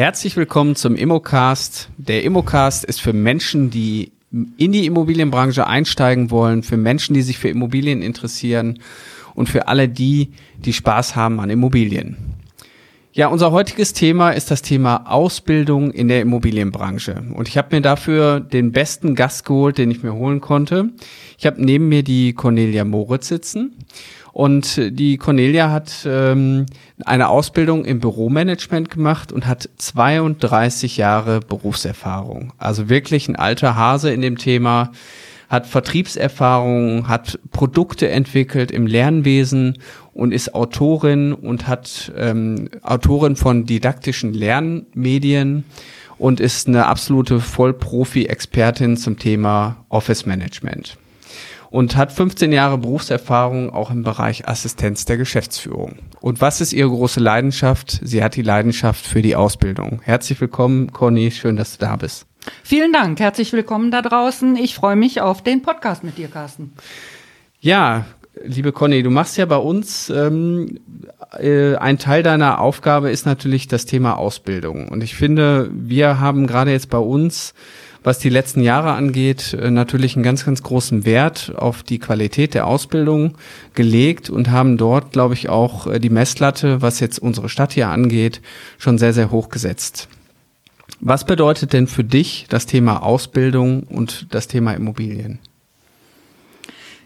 Herzlich willkommen zum Immocast. Der Immocast ist für Menschen, die in die Immobilienbranche einsteigen wollen, für Menschen, die sich für Immobilien interessieren und für alle die, die Spaß haben an Immobilien. Ja, unser heutiges Thema ist das Thema Ausbildung in der Immobilienbranche. Und ich habe mir dafür den besten Gast geholt, den ich mir holen konnte. Ich habe neben mir die Cornelia Moritz sitzen. Und die Cornelia hat ähm, eine Ausbildung im Büromanagement gemacht und hat 32 Jahre Berufserfahrung. Also wirklich ein alter Hase in dem Thema, hat Vertriebserfahrung, hat Produkte entwickelt im Lernwesen und ist Autorin und hat ähm, Autorin von didaktischen Lernmedien und ist eine absolute Vollprofi-Expertin zum Thema Office Management und hat 15 Jahre Berufserfahrung auch im Bereich Assistenz der Geschäftsführung. Und was ist ihre große Leidenschaft? Sie hat die Leidenschaft für die Ausbildung. Herzlich willkommen, Conny, schön, dass du da bist. Vielen Dank, herzlich willkommen da draußen. Ich freue mich auf den Podcast mit dir, Carsten. Ja, liebe Conny, du machst ja bei uns ähm, äh, ein Teil deiner Aufgabe ist natürlich das Thema Ausbildung. Und ich finde, wir haben gerade jetzt bei uns was die letzten Jahre angeht, äh, natürlich einen ganz, ganz großen Wert auf die Qualität der Ausbildung gelegt und haben dort, glaube ich, auch äh, die Messlatte, was jetzt unsere Stadt hier angeht, schon sehr, sehr hoch gesetzt. Was bedeutet denn für dich das Thema Ausbildung und das Thema Immobilien?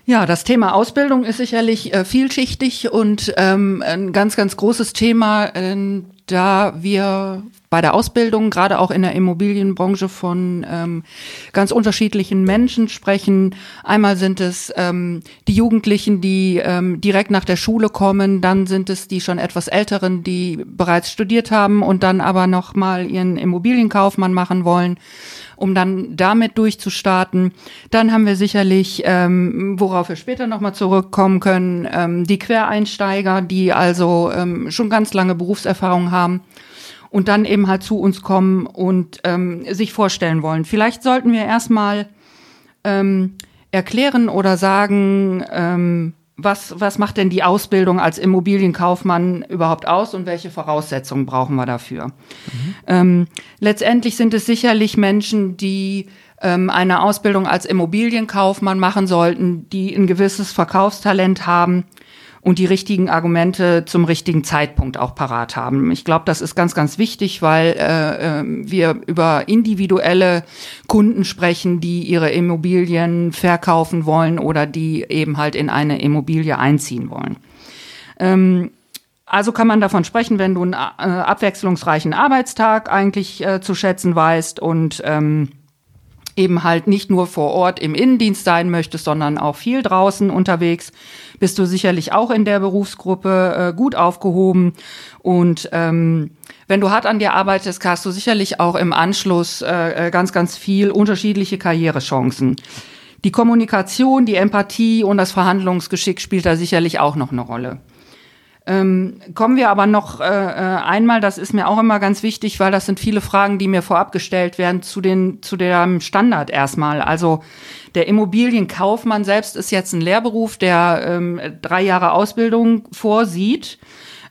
Ja, das Thema Ausbildung ist sicherlich äh, vielschichtig und ähm, ein ganz, ganz großes Thema, äh, da wir bei der Ausbildung, gerade auch in der Immobilienbranche, von ähm, ganz unterschiedlichen Menschen sprechen. Einmal sind es ähm, die Jugendlichen, die ähm, direkt nach der Schule kommen, dann sind es die schon etwas Älteren, die bereits studiert haben und dann aber noch mal ihren Immobilienkaufmann machen wollen um dann damit durchzustarten. Dann haben wir sicherlich, ähm, worauf wir später nochmal zurückkommen können, ähm, die Quereinsteiger, die also ähm, schon ganz lange Berufserfahrung haben und dann eben halt zu uns kommen und ähm, sich vorstellen wollen. Vielleicht sollten wir erstmal ähm, erklären oder sagen, ähm, was, was macht denn die Ausbildung als Immobilienkaufmann überhaupt aus und welche Voraussetzungen brauchen wir dafür? Mhm. Ähm, letztendlich sind es sicherlich Menschen, die ähm, eine Ausbildung als Immobilienkaufmann machen sollten, die ein gewisses Verkaufstalent haben, und die richtigen Argumente zum richtigen Zeitpunkt auch parat haben. Ich glaube, das ist ganz, ganz wichtig, weil äh, äh, wir über individuelle Kunden sprechen, die ihre Immobilien verkaufen wollen oder die eben halt in eine Immobilie einziehen wollen. Ähm, also kann man davon sprechen, wenn du einen äh, abwechslungsreichen Arbeitstag eigentlich äh, zu schätzen weißt und ähm, eben halt nicht nur vor Ort im Innendienst sein möchtest, sondern auch viel draußen unterwegs, bist du sicherlich auch in der Berufsgruppe äh, gut aufgehoben. Und ähm, wenn du hart an dir arbeitest, hast du sicherlich auch im Anschluss äh, äh ganz, ganz viel unterschiedliche Karrierechancen. Die Kommunikation, die Empathie und das Verhandlungsgeschick spielt da sicherlich auch noch eine Rolle. Ähm, kommen wir aber noch äh, äh, einmal, das ist mir auch immer ganz wichtig, weil das sind viele Fragen, die mir vorab gestellt werden, zu, den, zu dem Standard erstmal. Also der Immobilienkaufmann selbst ist jetzt ein Lehrberuf, der ähm, drei Jahre Ausbildung vorsieht.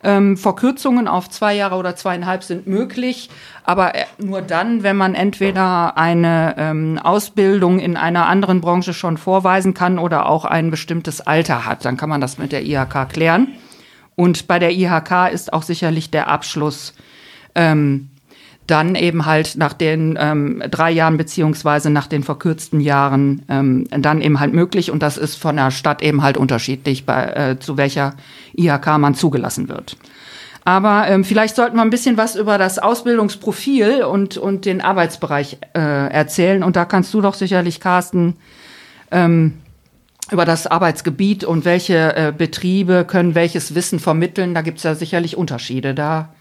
Ähm, Verkürzungen auf zwei Jahre oder zweieinhalb sind möglich, aber äh, nur dann, wenn man entweder eine ähm, Ausbildung in einer anderen Branche schon vorweisen kann oder auch ein bestimmtes Alter hat. Dann kann man das mit der IHK klären. Und bei der IHK ist auch sicherlich der Abschluss ähm, dann eben halt nach den ähm, drei Jahren beziehungsweise nach den verkürzten Jahren ähm, dann eben halt möglich. Und das ist von der Stadt eben halt unterschiedlich, bei, äh, zu welcher IHK man zugelassen wird. Aber ähm, vielleicht sollten wir ein bisschen was über das Ausbildungsprofil und, und den Arbeitsbereich äh, erzählen. Und da kannst du doch sicherlich, Carsten, ähm, über das Arbeitsgebiet und welche äh, Betriebe können welches Wissen vermitteln. Da gibt es ja sicherlich Unterschiede. Da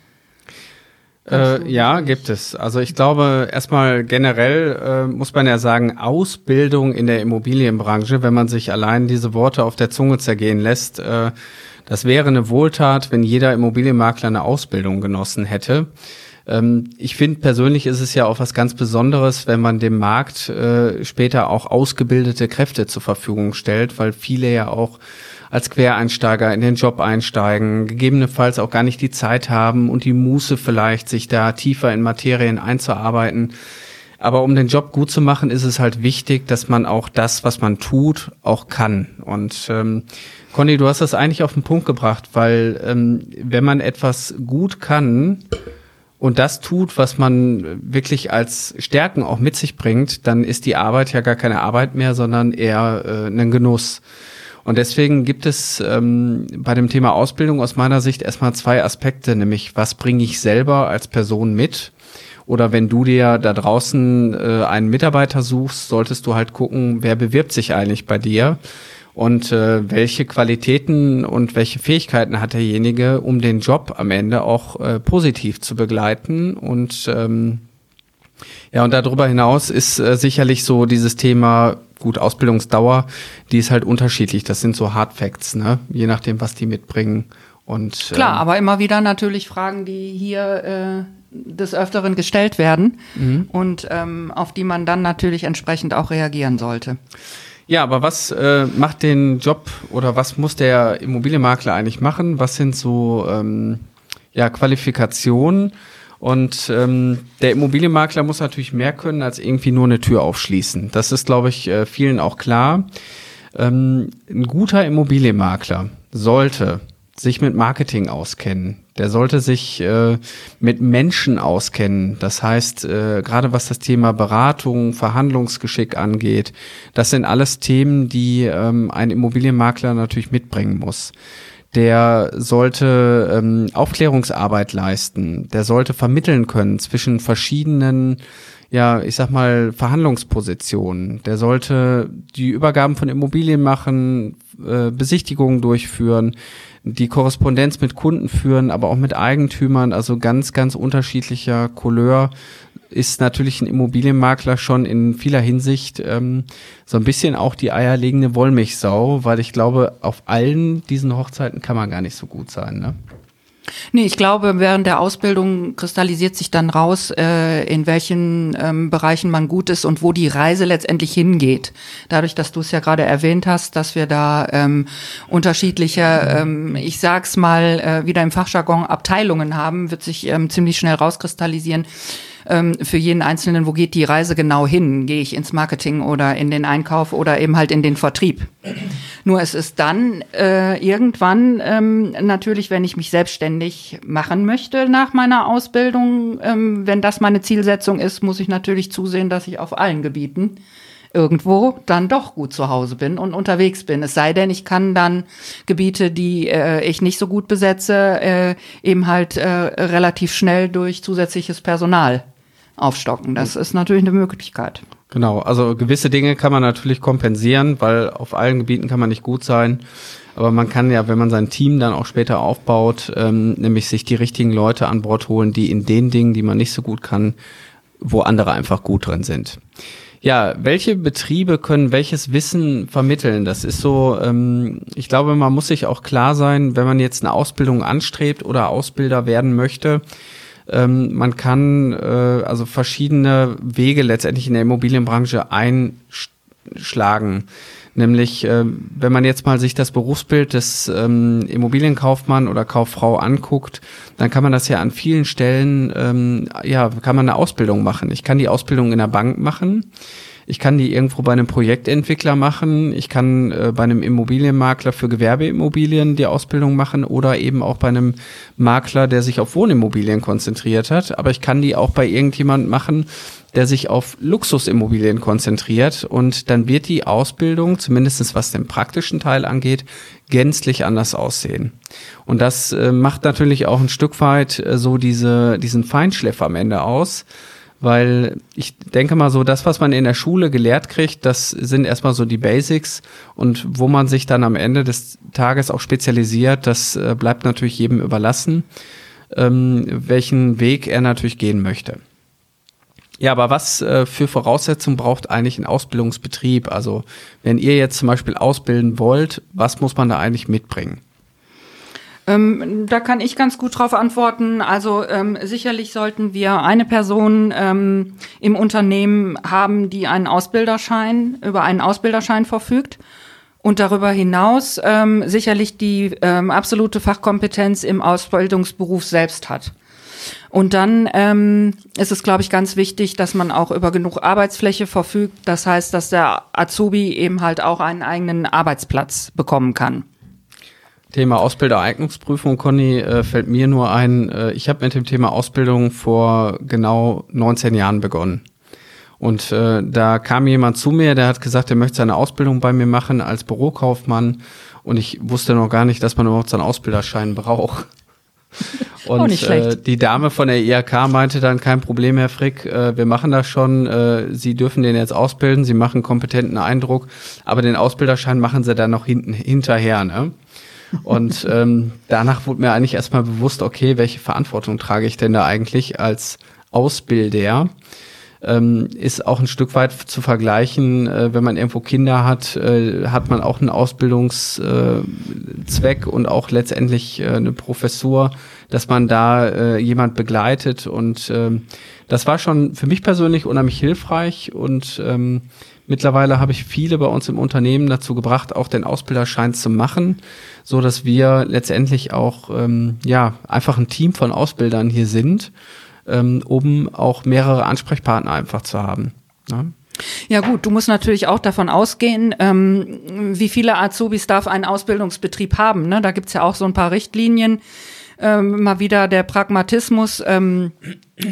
äh, ja, gibt es. Also ich glaube, erstmal generell äh, muss man ja sagen, Ausbildung in der Immobilienbranche, wenn man sich allein diese Worte auf der Zunge zergehen lässt, äh, das wäre eine Wohltat, wenn jeder Immobilienmakler eine Ausbildung genossen hätte. Ähm, ich finde persönlich ist es ja auch was ganz Besonderes, wenn man dem Markt äh, später auch ausgebildete Kräfte zur Verfügung stellt, weil viele ja auch als Quereinsteiger in den Job einsteigen, gegebenenfalls auch gar nicht die Zeit haben und die Muße vielleicht, sich da tiefer in Materien einzuarbeiten. Aber um den Job gut zu machen, ist es halt wichtig, dass man auch das, was man tut, auch kann. Und ähm, Conny, du hast das eigentlich auf den Punkt gebracht, weil ähm, wenn man etwas gut kann und das tut, was man wirklich als Stärken auch mit sich bringt, dann ist die Arbeit ja gar keine Arbeit mehr, sondern eher äh, ein Genuss. Und deswegen gibt es ähm, bei dem Thema Ausbildung aus meiner Sicht erstmal zwei Aspekte, nämlich was bringe ich selber als Person mit oder wenn du dir da draußen äh, einen Mitarbeiter suchst, solltest du halt gucken, wer bewirbt sich eigentlich bei dir und äh, welche Qualitäten und welche Fähigkeiten hat derjenige, um den Job am Ende auch äh, positiv zu begleiten und ähm, ja, und darüber hinaus ist äh, sicherlich so dieses Thema, gut, Ausbildungsdauer, die ist halt unterschiedlich. Das sind so Hard Facts, ne? Je nachdem, was die mitbringen. Und, Klar, ähm, aber immer wieder natürlich Fragen, die hier äh, des Öfteren gestellt werden mhm. und ähm, auf die man dann natürlich entsprechend auch reagieren sollte. Ja, aber was äh, macht den Job oder was muss der Immobilienmakler eigentlich machen? Was sind so ähm, ja, Qualifikationen? Und ähm, der Immobilienmakler muss natürlich mehr können als irgendwie nur eine Tür aufschließen. Das ist, glaube ich, äh, vielen auch klar. Ähm, ein guter Immobilienmakler sollte sich mit Marketing auskennen. Der sollte sich äh, mit Menschen auskennen. Das heißt, äh, gerade was das Thema Beratung, Verhandlungsgeschick angeht, das sind alles Themen, die ähm, ein Immobilienmakler natürlich mitbringen muss. Der sollte ähm, Aufklärungsarbeit leisten. Der sollte vermitteln können zwischen verschiedenen ja, ich sag mal, Verhandlungspositionen. Der sollte die Übergaben von Immobilien machen, äh, Besichtigungen durchführen die Korrespondenz mit Kunden führen, aber auch mit Eigentümern, also ganz, ganz unterschiedlicher Couleur ist natürlich ein Immobilienmakler schon in vieler Hinsicht ähm, so ein bisschen auch die eierlegende Wollmilchsau, weil ich glaube, auf allen diesen Hochzeiten kann man gar nicht so gut sein. Ne? Nee, ich glaube, während der Ausbildung kristallisiert sich dann raus, äh, in welchen ähm, Bereichen man gut ist und wo die Reise letztendlich hingeht. Dadurch, dass du es ja gerade erwähnt hast, dass wir da ähm, unterschiedliche, ähm, ich sag's mal äh, wieder im Fachjargon, Abteilungen haben, wird sich ähm, ziemlich schnell rauskristallisieren ähm, für jeden Einzelnen, wo geht die Reise genau hin? Gehe ich ins Marketing oder in den Einkauf oder eben halt in den Vertrieb? Nur es ist dann äh, irgendwann ähm, natürlich, wenn ich mich selbstständig machen möchte nach meiner Ausbildung, ähm, wenn das meine Zielsetzung ist, muss ich natürlich zusehen, dass ich auf allen Gebieten irgendwo dann doch gut zu Hause bin und unterwegs bin. Es sei denn, ich kann dann Gebiete, die äh, ich nicht so gut besetze, äh, eben halt äh, relativ schnell durch zusätzliches Personal aufstocken. Das ist natürlich eine Möglichkeit. Genau, also gewisse Dinge kann man natürlich kompensieren, weil auf allen Gebieten kann man nicht gut sein. Aber man kann ja, wenn man sein Team dann auch später aufbaut, ähm, nämlich sich die richtigen Leute an Bord holen, die in den Dingen, die man nicht so gut kann, wo andere einfach gut drin sind. Ja, welche Betriebe können welches Wissen vermitteln? Das ist so, ähm, ich glaube, man muss sich auch klar sein, wenn man jetzt eine Ausbildung anstrebt oder Ausbilder werden möchte, ähm, man kann äh, also verschiedene Wege letztendlich in der Immobilienbranche einschlagen. Nämlich, äh, wenn man jetzt mal sich das Berufsbild des ähm, Immobilienkaufmann oder Kauffrau anguckt, dann kann man das ja an vielen Stellen, ähm, ja, kann man eine Ausbildung machen. Ich kann die Ausbildung in der Bank machen. Ich kann die irgendwo bei einem Projektentwickler machen. Ich kann äh, bei einem Immobilienmakler für Gewerbeimmobilien die Ausbildung machen oder eben auch bei einem Makler, der sich auf Wohnimmobilien konzentriert hat. Aber ich kann die auch bei irgendjemand machen, der sich auf Luxusimmobilien konzentriert und dann wird die Ausbildung, zumindestens was den praktischen Teil angeht, gänzlich anders aussehen. Und das äh, macht natürlich auch ein Stück weit äh, so diese, diesen Feinschliff am Ende aus, weil ich denke mal so, das, was man in der Schule gelehrt kriegt, das sind erstmal so die Basics und wo man sich dann am Ende des Tages auch spezialisiert, das äh, bleibt natürlich jedem überlassen, ähm, welchen Weg er natürlich gehen möchte. Ja, aber was äh, für Voraussetzungen braucht eigentlich ein Ausbildungsbetrieb? Also wenn ihr jetzt zum Beispiel ausbilden wollt, was muss man da eigentlich mitbringen? Ähm, da kann ich ganz gut drauf antworten. Also ähm, sicherlich sollten wir eine Person ähm, im Unternehmen haben, die einen Ausbilderschein, über einen Ausbilderschein verfügt Und darüber hinaus ähm, sicherlich die ähm, absolute Fachkompetenz im Ausbildungsberuf selbst hat. Und dann ähm, ist es, glaube ich, ganz wichtig, dass man auch über genug Arbeitsfläche verfügt. Das heißt, dass der Azubi eben halt auch einen eigenen Arbeitsplatz bekommen kann. Thema Ausbildereignungsprüfung, Conny, äh, fällt mir nur ein, äh, ich habe mit dem Thema Ausbildung vor genau 19 Jahren begonnen. Und äh, da kam jemand zu mir, der hat gesagt, er möchte seine Ausbildung bei mir machen als Bürokaufmann. Und ich wusste noch gar nicht, dass man überhaupt seinen Ausbilderschein braucht. Und äh, die Dame von der IHK meinte dann, kein Problem, Herr Frick, äh, wir machen das schon, äh, Sie dürfen den jetzt ausbilden, Sie machen kompetenten Eindruck, aber den Ausbilderschein machen Sie dann noch hinten hinterher. Ne? Und ähm, danach wurde mir eigentlich erstmal bewusst, okay, welche Verantwortung trage ich denn da eigentlich als Ausbilder? ähm, ist auch ein Stück weit zu vergleichen, äh, wenn man irgendwo Kinder hat, äh, hat man auch einen Ausbildungszweck und auch letztendlich äh, eine Professur, dass man da äh, jemand begleitet und ähm, das war schon für mich persönlich unheimlich hilfreich und ähm, Mittlerweile habe ich viele bei uns im Unternehmen dazu gebracht, auch den Ausbilderschein zu machen, so dass wir letztendlich auch ähm, ja einfach ein Team von Ausbildern hier sind ähm, um auch mehrere Ansprechpartner einfach zu haben. Ja? Ja gut, du musst natürlich auch davon ausgehen, ähm, wie viele Azubis darf ein Ausbildungsbetrieb haben. Ne? Da gibt's ja auch so ein paar Richtlinien. Ähm, mal wieder der Pragmatismus. Ähm,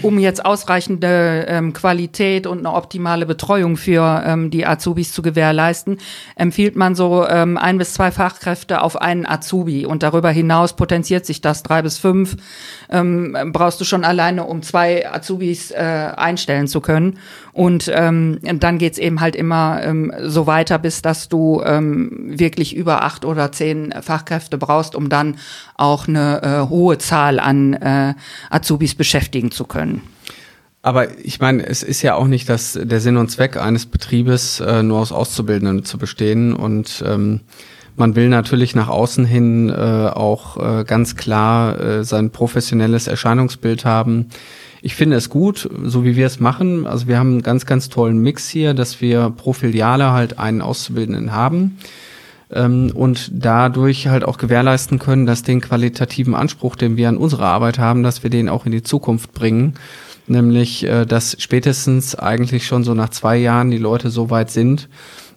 um jetzt ausreichende ähm, Qualität und eine optimale Betreuung für ähm, die Azubis zu gewährleisten, empfiehlt man so ähm, ein bis zwei Fachkräfte auf einen Azubi. Und darüber hinaus potenziert sich das drei bis fünf. Ähm, brauchst du schon alleine, um zwei Azubis äh, einstellen zu können. Und ähm, dann geht's eben halt immer ähm, so weiter, bis dass du ähm, wirklich über acht oder zehn Fachkräfte brauchst, um dann auch eine äh, hohe Zahl an äh, Azubis beschäftigen zu können. Aber ich meine, es ist ja auch nicht das, der Sinn und Zweck eines Betriebes, äh, nur aus Auszubildenden zu bestehen. Und ähm, man will natürlich nach außen hin äh, auch äh, ganz klar äh, sein professionelles Erscheinungsbild haben. Ich finde es gut, so wie wir es machen. Also wir haben einen ganz, ganz tollen Mix hier, dass wir pro Filiale halt einen Auszubildenden haben ähm, und dadurch halt auch gewährleisten können, dass den qualitativen Anspruch, den wir an unsere Arbeit haben, dass wir den auch in die Zukunft bringen. Nämlich, äh, dass spätestens eigentlich schon so nach zwei Jahren die Leute so weit sind,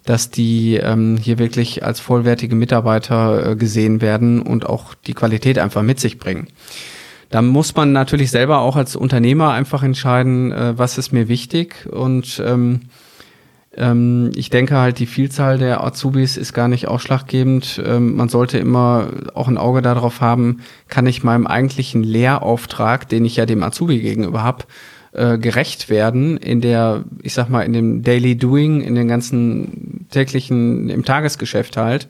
dass die ähm, hier wirklich als vollwertige Mitarbeiter äh, gesehen werden und auch die Qualität einfach mit sich bringen. Da muss man natürlich selber auch als Unternehmer einfach entscheiden, äh, was ist mir wichtig und ähm, ähm, ich denke halt, die Vielzahl der Azubis ist gar nicht ausschlaggebend. Ähm, man sollte immer auch ein Auge darauf haben, kann ich meinem eigentlichen Lehrauftrag, den ich ja dem Azubi gegenüber habe, äh, gerecht werden in der, ich sag mal, in dem Daily Doing, in den ganzen täglichen, im Tagesgeschäft halt.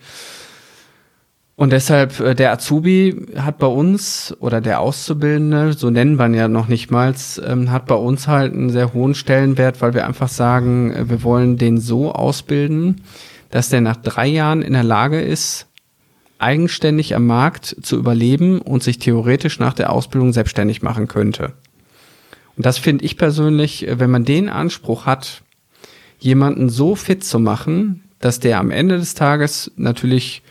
Und deshalb, äh, der Azubi hat bei uns, oder der Auszubildende, so nennen wir ihn ja noch nicht mal, ähm, hat bei uns halt einen sehr hohen Stellenwert, weil wir einfach sagen, äh, wir wollen den so ausbilden, dass der nach drei Jahren in der Lage ist, eigenständig am Markt zu überleben und sich theoretisch nach der Ausbildung selbstständig machen könnte. Und das finde ich persönlich, äh, wenn man den Anspruch hat, jemanden so fit zu machen, dass der am Ende des Tages natürlich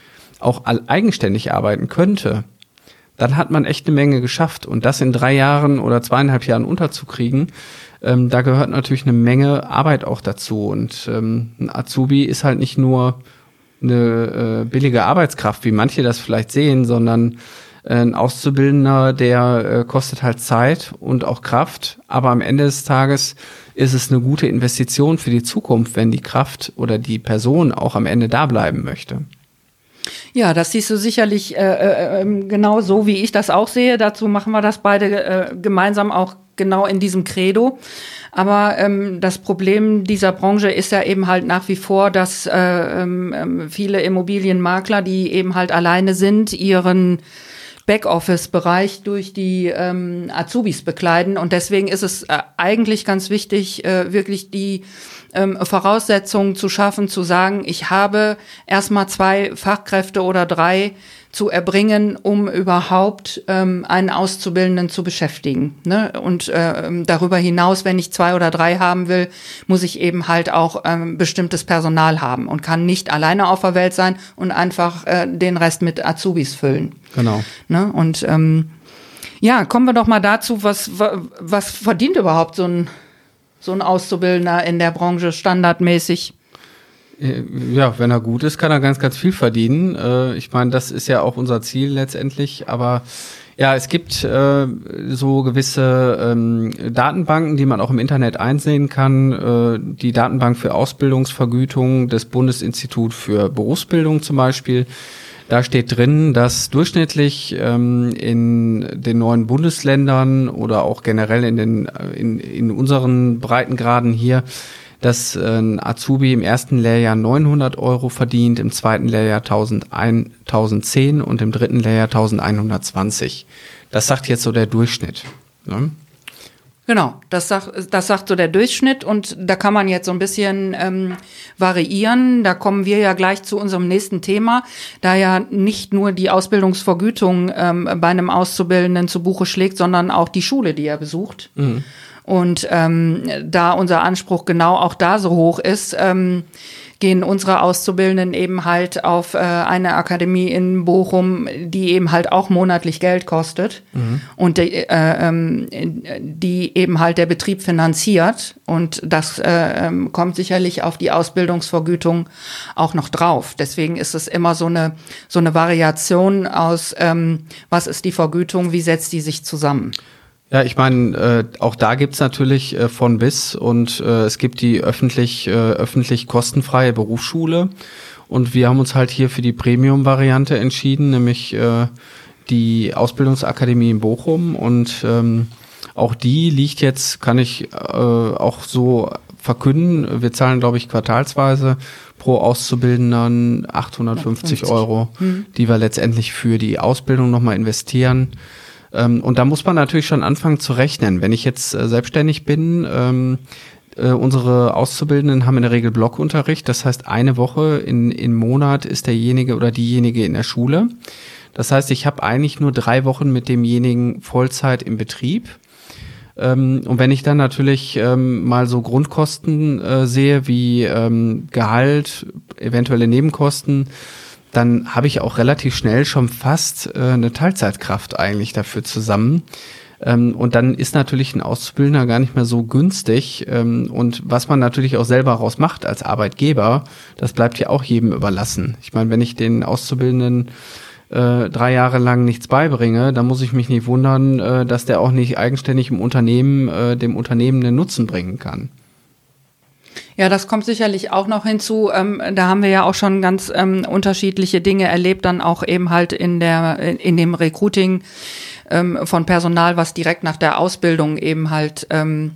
auch eigenständig arbeiten könnte, dann hat man echt eine Menge geschafft. Und das in drei Jahren oder zweieinhalb Jahren unterzukriegen, ähm, da gehört natürlich eine Menge Arbeit auch dazu. Und ähm, ein Azubi ist halt nicht nur eine äh, billige Arbeitskraft, wie manche das vielleicht sehen, sondern äh, ein Auszubildender, der äh, kostet halt Zeit und auch Kraft. Aber am Ende des Tages ist es eine gute Investition für die Zukunft, wenn die Kraft oder die Person auch am Ende da bleiben möchte. Ja, das siehst du sicherlich äh, äh, ähm, genau so, wie ich das auch sehe. Dazu machen wir das beide äh, gemeinsam auch genau in diesem Credo. Aber ähm, das Problem dieser Branche ist ja eben halt nach wie vor, dass äh, ähm, ähm viele Immobilienmakler, die eben halt alleine sind, ihren Backoffice-Bereich durch die ähm, Azubis bekleiden. Und deswegen ist es äh, eigentlich ganz wichtig, äh, wirklich die ähm, Voraussetzungen zu schaffen, zu sagen, ich habe erstmal zwei Fachkräfte oder drei zu erbringen, um überhaupt ähm, einen Auszubildenden zu beschäftigen. Ne? Und äh, darüber hinaus, wenn ich zwei oder drei haben will, muss ich eben halt auch ähm, bestimmtes Personal haben und kann nicht alleine auf der Welt sein und einfach äh, den Rest mit Azubis füllen. Genau. Ne? Und ähm, ja, kommen wir doch mal dazu, was, was verdient überhaupt so ein, so ein Auszubildender in der Branche standardmäßig? Äh, ja, wenn er gut ist, kann er ganz, ganz viel verdienen. Äh, ich meine, das ist ja auch unser Ziel letztendlich. Aber ja, es gibt äh, so gewisse ähm, Datenbanken, die man auch im Internet einsehen kann. Die Datenbank für Ausbildungsvergütung des Bundesinstitut für Berufsbildung zum Beispiel. Da steht drin, dass durchschnittlich ähm, in den neuen Bundesländern oder auch generell in den in, in unseren Breitengraden hier dass ein Azubi im ersten Lehrjahr 900 Euro verdient, im zweiten Lehrjahr 1010 und im dritten Lehrjahr 1120. Das sagt jetzt so der Durchschnitt. Ne? Genau, das sagt, das sagt so der Durchschnitt und da kann man jetzt so ein bisschen ähm, variieren. Da kommen wir ja gleich zu unserem nächsten Thema, da ja nicht nur die Ausbildungsvergütung ähm, bei einem Auszubildenden zu Buche schlägt, sondern auch die Schule, die er besucht. Mhm. Und ähm, da unser Anspruch genau auch da so hoch ist, ähm, gehen unsere Auszubildenden eben halt auf äh, eine Akademie in Bochum, die eben halt auch monatlich Geld kostet mhm. und die, äh, ähm, die eben halt der Betrieb finanziert. Und das äh, ähm, kommt sicherlich auf die Ausbildungsvergütung auch noch drauf. Deswegen ist es immer so eine, so eine Variation aus, ähm, was ist die Vergütung, wie setzt die sich zusammen. Ja, ich meine, äh, auch da gibt's natürlich äh, von bis und äh, es gibt die öffentlich, äh, öffentlich kostenfreie Berufsschule. Und wir haben uns halt hier für die Premium-Variante entschieden, nämlich äh, die Ausbildungsakademie in Bochum. Und ähm, auch die liegt jetzt, kann ich äh, auch so verkünden, wir zahlen, glaube ich, quartalsweise pro Auszubildenden 850 50. Euro, mhm. die wir letztendlich für die Ausbildung nochmal investieren. Ähm, und da muss man natürlich schon anfangen zu rechnen. Wenn ich jetzt äh, selbstständig bin, ähm, äh, unsere Auszubildenden haben in der Regel Blockunterricht. Das heißt, eine Woche in, im Monat ist derjenige oder diejenige in der Schule. Das heißt, ich habe eigentlich nur drei Wochen mit demjenigen Vollzeit im Betrieb. Ähm, und wenn ich dann natürlich mal so Grundkosten äh, sehe wie Gehalt, eventuelle Nebenkosten, dann habe ich auch relativ schnell schon fast äh, eine Teilzeitkraft eigentlich dafür zusammen. Ähm, und dann ist natürlich ein Auszubildender gar nicht mehr so günstig. Ähm, und was man natürlich auch selber raus macht als Arbeitgeber, das bleibt ja auch jedem überlassen. Ich meine, wenn ich den Auszubildenden äh, drei Jahre lang nichts beibringe, dann muss ich mich nicht wundern, äh, dass der auch nicht eigenständig im Unternehmen äh, dem Unternehmen einen Nutzen bringen kann. Ja, das kommt sicherlich auch noch hinzu. Ähm, da haben wir ja auch schon ganz ähm, unterschiedliche Dinge erlebt, dann auch eben halt in der in dem Recruiting ähm, von Personal, was direkt nach der Ausbildung eben halt ähm,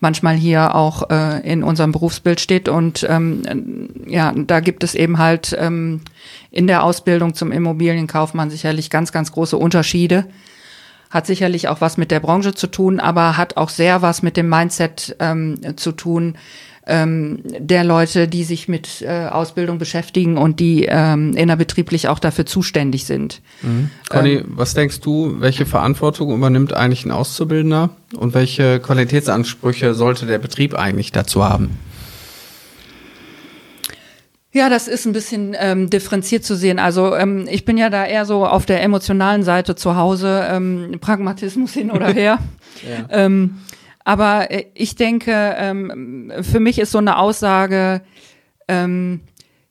manchmal hier auch äh, in unserem Berufsbild steht. Und ähm, ja, da gibt es eben halt ähm, in der Ausbildung zum Immobilienkaufmann sicherlich ganz, ganz große Unterschiede. Hat sicherlich auch was mit der Branche zu tun, aber hat auch sehr was mit dem Mindset ähm, zu tun, ähm, der Leute, die sich mit äh, Ausbildung beschäftigen und die ähm, innerbetrieblich auch dafür zuständig sind. Mhm. Conny, ähm, was denkst du, welche Verantwortung übernimmt eigentlich ein Auszubildender und welche Qualitätsansprüche sollte der Betrieb eigentlich dazu haben? Ja, das ist ein bisschen ähm, differenziert zu sehen. Also ähm, ich bin ja da eher so auf der emotionalen Seite zu Hause, ähm, Pragmatismus hin oder her. ja. ähm, aber äh, ich denke, ähm, für mich ist so eine Aussage, ähm,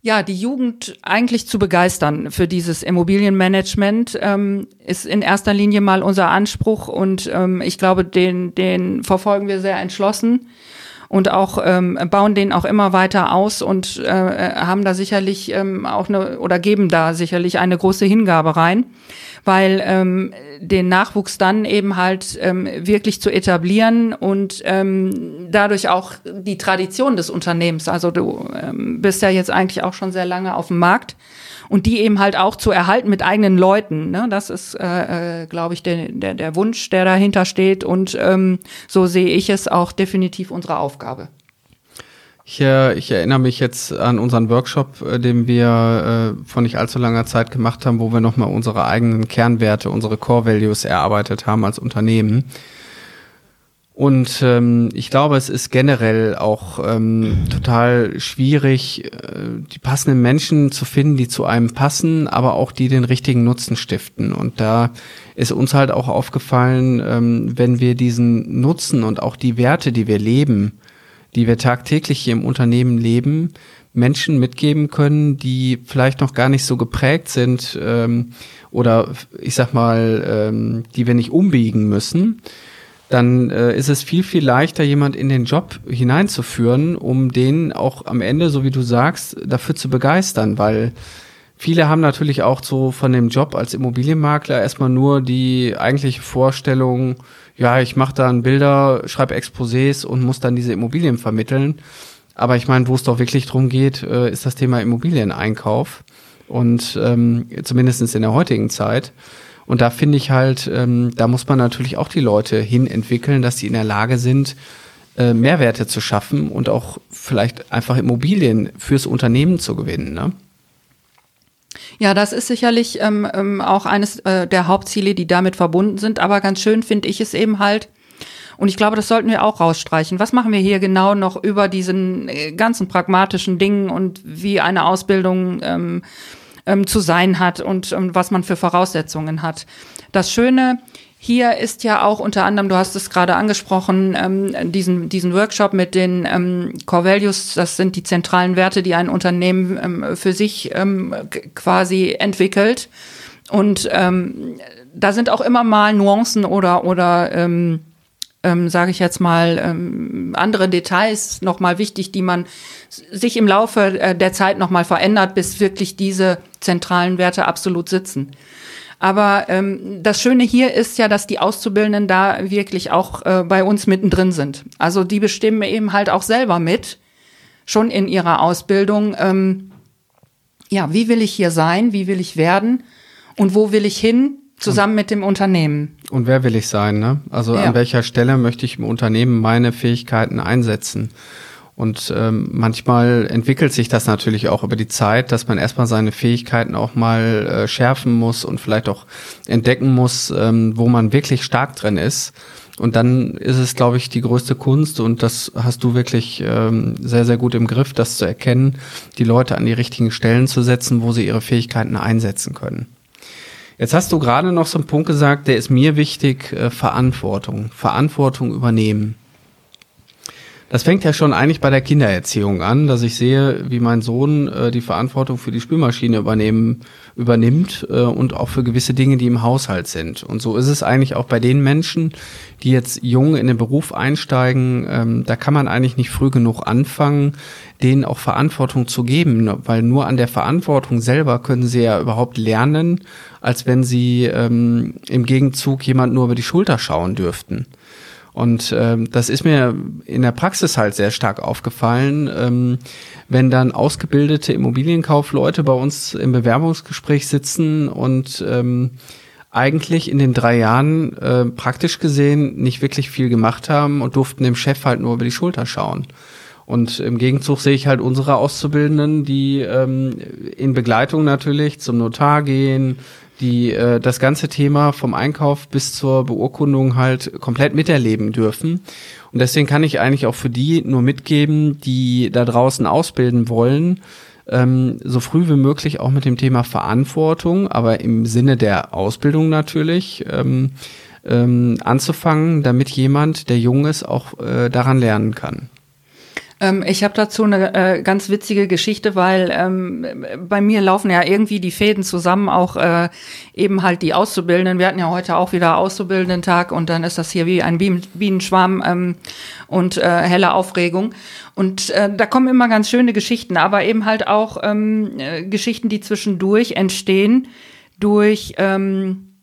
ja, die Jugend eigentlich zu begeistern für dieses Immobilienmanagement ähm, ist in erster Linie mal unser Anspruch. Und ähm, ich glaube, den, den verfolgen wir sehr entschlossen und auch ähm, bauen den auch immer weiter aus und äh, haben da sicherlich ähm, auch eine oder geben da sicherlich eine große Hingabe rein, weil ähm, den Nachwuchs dann eben halt ähm, wirklich zu etablieren und ähm, dadurch auch die Tradition des Unternehmens. Also du ähm, bist ja jetzt eigentlich auch schon sehr lange auf dem Markt und die eben halt auch zu erhalten mit eigenen Leuten. Ne? Das ist, äh, äh, glaube ich, der, der, der Wunsch, der dahinter steht. Und ähm, so sehe ich es auch definitiv unsere Aufgabe. Ich, äh, ich erinnere mich jetzt an unseren Workshop, äh, den wir äh, vor nicht allzu langer Zeit gemacht haben, wo wir nochmal unsere eigenen Kernwerte, unsere Core Values erarbeitet haben als Unternehmen. Und ähm, ich glaube, es ist generell auch ähm, total schwierig, äh, die passenden Menschen zu finden, die zu einem passen, aber auch die den richtigen Nutzen stiften. Und da ist uns halt auch aufgefallen, ähm, wenn wir diesen Nutzen und auch die Werte, die wir leben, die wir tagtäglich hier im Unternehmen leben, Menschen mitgeben können, die vielleicht noch gar nicht so geprägt sind ähm, oder ich sag mal, ähm, die wir nicht umbiegen müssen, dann äh, ist es viel, viel leichter, jemand in den Job hineinzuführen, um den auch am Ende, so wie du sagst, dafür zu begeistern, weil viele haben natürlich auch so von dem Job als Immobilienmakler erstmal nur die eigentliche Vorstellung, ja, ich mache dann Bilder, schreibe Exposés und muss dann diese Immobilien vermitteln. Aber ich meine, wo es doch wirklich drum geht, äh, ist das Thema Immobilieneinkauf. Und ähm, zumindest in der heutigen Zeit. Und da finde ich halt, ähm, da muss man natürlich auch die Leute hin entwickeln, dass sie in der Lage sind, äh, Mehrwerte zu schaffen und auch vielleicht einfach Immobilien fürs Unternehmen zu gewinnen. Ne? Ja, das ist sicherlich ähm, ähm, auch eines äh, der Hauptziele, die damit verbunden sind. Aber ganz schön finde ich es eben halt. Und ich glaube, das sollten wir auch rausstreichen. Was machen wir hier genau noch über diesen äh, ganzen pragmatischen Dingen und wie eine Ausbildung ähm, ähm, zu sein hat und ähm, was man für Voraussetzungen hat? Das Schöne hier ist ja auch unter anderem, du hast es gerade angesprochen, ähm, diesen, diesen Workshop mit den ähm, Core Values, das sind die zentralen Werte, die ein Unternehmen ähm, für sich ähm, quasi entwickelt. Und ähm, da sind auch immer mal Nuancen oder, oder ähm, ähm, sage ich jetzt mal, ähm, andere Details nochmal wichtig, die man sich im Laufe äh, der Zeit nochmal verändert, bis wirklich diese zentralen Werte absolut sitzen. Aber ähm, das Schöne hier ist ja, dass die Auszubildenden da wirklich auch äh, bei uns mittendrin sind. Also die bestimmen eben halt auch selber mit, schon in ihrer Ausbildung, ähm, ja, wie will ich hier sein, wie will ich werden und wo will ich hin, zusammen mit dem Unternehmen. Und wer will ich sein, ne? Also ja. an welcher Stelle möchte ich im Unternehmen meine Fähigkeiten einsetzen? Und ähm, manchmal entwickelt sich das natürlich auch über die Zeit, dass man erstmal seine Fähigkeiten auch mal äh, schärfen muss und vielleicht auch entdecken muss, ähm, wo man wirklich stark drin ist. Und dann ist es, glaube ich, die größte Kunst und das hast du wirklich ähm, sehr, sehr gut im Griff, das zu erkennen, die Leute an die richtigen Stellen zu setzen, wo sie ihre Fähigkeiten einsetzen können. Jetzt hast du gerade noch so einen Punkt gesagt, der ist mir wichtig, äh, Verantwortung, Verantwortung übernehmen. Das fängt ja schon eigentlich bei der Kindererziehung an, dass ich sehe, wie mein Sohn äh, die Verantwortung für die Spülmaschine übernehmen, übernimmt äh, und auch für gewisse Dinge, die im Haushalt sind. Und so ist es eigentlich auch bei den Menschen, die jetzt jung in den Beruf einsteigen. Ähm, da kann man eigentlich nicht früh genug anfangen, denen auch Verantwortung zu geben, weil nur an der Verantwortung selber können sie ja überhaupt lernen, als wenn sie ähm, im Gegenzug jemand nur über die Schulter schauen dürften. Und ähm, das ist mir in der Praxis halt sehr stark aufgefallen, ähm, wenn dann ausgebildete Immobilienkaufleute bei uns im Bewerbungsgespräch sitzen und ähm, eigentlich in den drei Jahren äh, praktisch gesehen nicht wirklich viel gemacht haben und durften dem Chef halt nur über die Schulter schauen. Und im Gegenzug sehe ich halt unsere Auszubildenden, die ähm, in Begleitung natürlich zum Notar gehen, die äh, das ganze Thema vom Einkauf bis zur Beurkundung halt komplett miterleben dürfen. Und deswegen kann ich eigentlich auch für die nur mitgeben, die da draußen ausbilden wollen, ähm, so früh wie möglich auch mit dem Thema Verantwortung, aber im Sinne der Ausbildung natürlich, ähm, ähm, anzufangen, damit jemand, der jung ist, auch äh, daran lernen kann. Ähm, ich habe dazu eine äh, ganz witzige Geschichte, weil ähm, bei mir laufen ja irgendwie die Fäden zusammen, auch äh, eben halt die Auszubildenden. Wir hatten ja heute auch wieder Auszubildenden-Tag und dann ist das hier wie ein Bienenschwarm ähm, und äh, helle Aufregung. Und äh, da kommen immer ganz schöne Geschichten, aber eben halt auch ähm, äh, Geschichten, die zwischendurch entstehen durch ähm,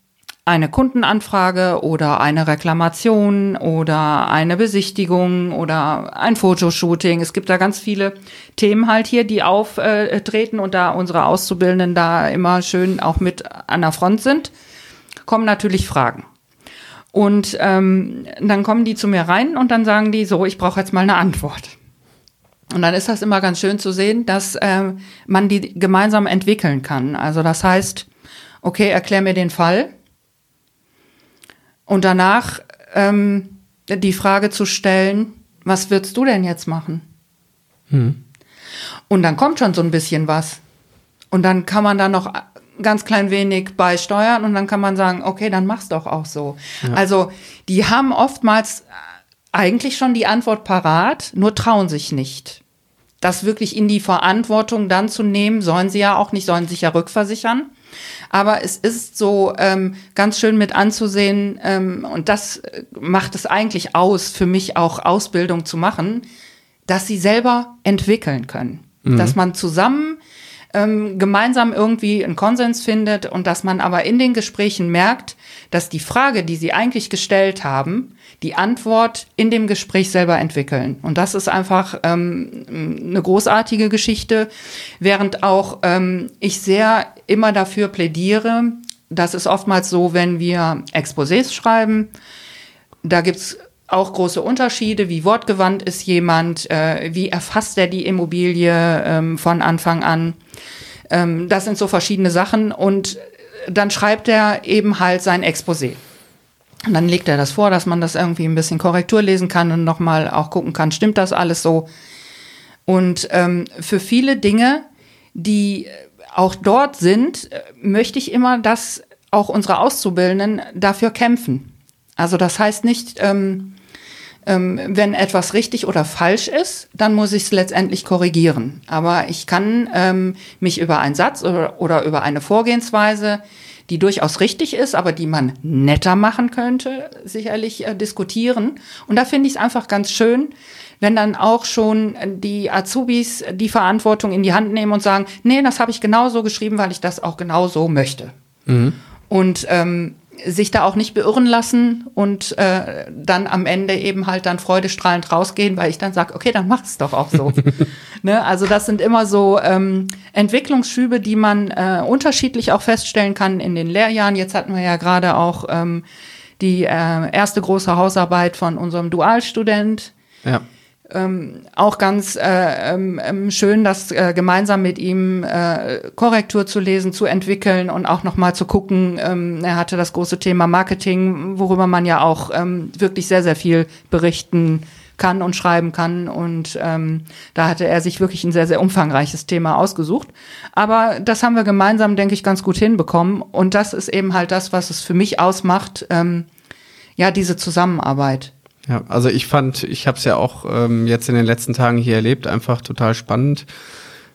eine Kundenanfrage oder eine Reklamation oder eine Besichtigung oder ein Fotoshooting. Es gibt da ganz viele Themen halt hier, die auftreten und da unsere Auszubildenden da immer schön auch mit an der Front sind, kommen natürlich Fragen. Und ähm, dann kommen die zu mir rein und dann sagen die so, ich brauche jetzt mal eine Antwort. Und dann ist das immer ganz schön zu sehen, dass äh, man die gemeinsam entwickeln kann. Also das heißt, okay, erklär mir den Fall. Und danach ähm, die Frage zu stellen, was würdest du denn jetzt machen? Hm. Und dann kommt schon so ein bisschen was. Und dann kann man da noch ganz klein wenig beisteuern und dann kann man sagen, okay, dann mach's doch auch so. Ja. Also die haben oftmals eigentlich schon die Antwort parat, nur trauen sich nicht. Das wirklich in die Verantwortung dann zu nehmen, sollen sie ja auch nicht, sollen sich ja rückversichern. Aber es ist so ähm, ganz schön mit anzusehen, ähm, und das macht es eigentlich aus, für mich auch Ausbildung zu machen, dass sie selber entwickeln können. Mhm. Dass man zusammen ähm, gemeinsam irgendwie einen Konsens findet und dass man aber in den Gesprächen merkt, dass die Frage, die sie eigentlich gestellt haben, die Antwort in dem Gespräch selber entwickeln. Und das ist einfach ähm, eine großartige Geschichte, während auch ähm, ich sehr immer dafür plädiere, das ist oftmals so, wenn wir Exposés schreiben, da gibt's auch große Unterschiede, wie wortgewandt ist jemand, äh, wie erfasst er die Immobilie ähm, von Anfang an. Ähm, das sind so verschiedene Sachen und dann schreibt er eben halt sein Exposé. Und dann legt er das vor, dass man das irgendwie ein bisschen Korrektur lesen kann und nochmal auch gucken kann, stimmt das alles so? Und ähm, für viele Dinge, die auch dort sind, möchte ich immer, dass auch unsere Auszubildenden dafür kämpfen. Also das heißt nicht, ähm, ähm, wenn etwas richtig oder falsch ist, dann muss ich es letztendlich korrigieren. Aber ich kann ähm, mich über einen Satz oder, oder über eine Vorgehensweise, die durchaus richtig ist, aber die man netter machen könnte, sicherlich äh, diskutieren. Und da finde ich es einfach ganz schön, wenn dann auch schon die Azubis die Verantwortung in die Hand nehmen und sagen, nee, das habe ich genauso geschrieben, weil ich das auch genauso möchte. Mhm. Und ähm, sich da auch nicht beirren lassen und äh, dann am Ende eben halt dann freudestrahlend rausgehen, weil ich dann sage, okay, dann mach es doch auch so. ne? Also das sind immer so ähm, Entwicklungsschübe, die man äh, unterschiedlich auch feststellen kann in den Lehrjahren. Jetzt hatten wir ja gerade auch ähm, die äh, erste große Hausarbeit von unserem Dualstudent. Ja ähm, auch ganz äh, ähm, ähm, schön, das äh, gemeinsam mit ihm äh, Korrektur zu lesen, zu entwickeln und auch nochmal zu gucken. Ähm, er hatte das große Thema Marketing, worüber man ja auch ähm, wirklich sehr, sehr viel berichten kann und schreiben kann. Und ähm, da hatte er sich wirklich ein sehr, sehr umfangreiches Thema ausgesucht. Aber das haben wir gemeinsam, denke ich, ganz gut hinbekommen. Und das ist eben halt das, was es für mich ausmacht, ja, diese Zusammenarbeit. Ja, also ich fand, ich habe es ja auch ähm, jetzt in den letzten Tagen hier erlebt, einfach total spannend.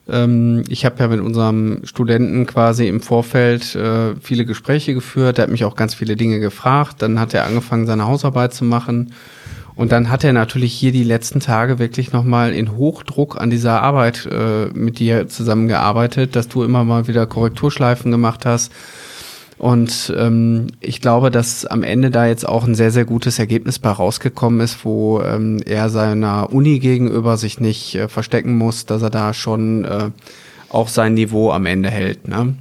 Ähm, ich habe ja mit unserem Studenten quasi im Vorfeld äh, viele Gespräche geführt. Der hat mich auch ganz viele Dinge gefragt. Dann hat er angefangen, seine Hausarbeit zu machen. Und dann hat er natürlich hier die letzten Tage wirklich nochmal in Hochdruck an dieser Arbeit äh, mit dir zusammengearbeitet, dass du immer mal wieder Korrekturschleifen gemacht hast und ähm, ich glaube, dass am Ende da jetzt auch ein sehr, sehr gutes Ergebnis bei rausgekommen ist, wo ähm, er seiner Uni gegenüber sich nicht äh, verstecken muss, dass er da schon äh, auch sein Niveau am Ende hält. Ne?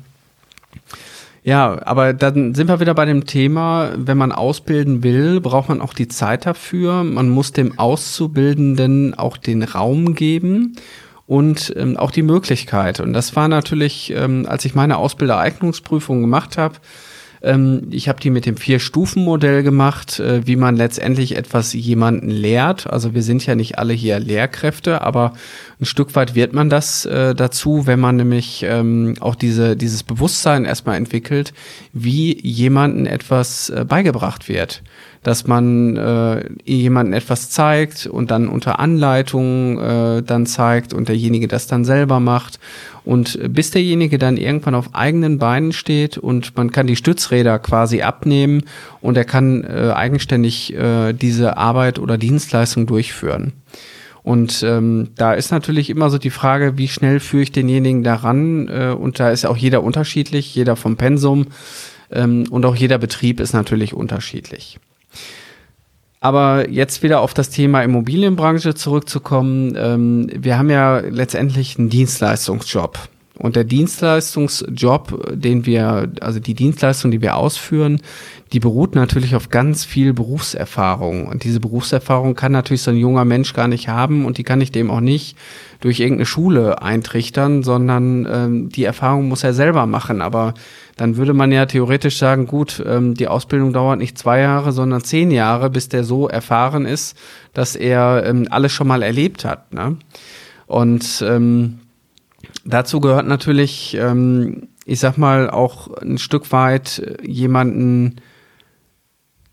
Ja, aber dann sind wir wieder bei dem Thema, wenn man ausbilden will, braucht man auch die Zeit dafür. Man muss dem Auszubildenden auch den Raum geben und ähm, auch die Möglichkeit. Und das war natürlich, ähm, als ich meine Ausbildereignungsprüfung gemacht habe, ähm, ich habe die mit dem Vier-Stufen-Modell gemacht, äh, wie man letztendlich etwas jemanden lehrt. Also wir sind ja nicht alle hier Lehrkräfte, aber ein Stück weit wird man das äh, dazu, wenn man nämlich ähm, auch diese, dieses Bewusstsein erstmal entwickelt, wie jemanden etwas äh, beigebracht wird dass man äh, jemanden etwas zeigt und dann unter Anleitung äh, dann zeigt und derjenige das dann selber macht. Und bis derjenige dann irgendwann auf eigenen Beinen steht und man kann die Stützräder quasi abnehmen und er kann äh, eigenständig äh, diese Arbeit oder Dienstleistung durchführen. Und ähm, da ist natürlich immer so die Frage, wie schnell führe ich denjenigen daran? Äh, und da ist auch jeder unterschiedlich, jeder vom Pensum ähm, und auch jeder Betrieb ist natürlich unterschiedlich. Aber jetzt wieder auf das Thema Immobilienbranche zurückzukommen. Ähm, wir haben ja letztendlich einen Dienstleistungsjob. Und der Dienstleistungsjob, den wir, also die Dienstleistung, die wir ausführen, die beruht natürlich auf ganz viel Berufserfahrung. Und diese Berufserfahrung kann natürlich so ein junger Mensch gar nicht haben und die kann ich dem auch nicht durch irgendeine Schule eintrichtern, sondern ähm, die Erfahrung muss er selber machen. Aber dann würde man ja theoretisch sagen, gut, ähm, die Ausbildung dauert nicht zwei Jahre, sondern zehn Jahre, bis der so erfahren ist, dass er ähm, alles schon mal erlebt hat. Ne? Und ähm, dazu gehört natürlich, ähm, ich sag mal, auch ein Stück weit jemanden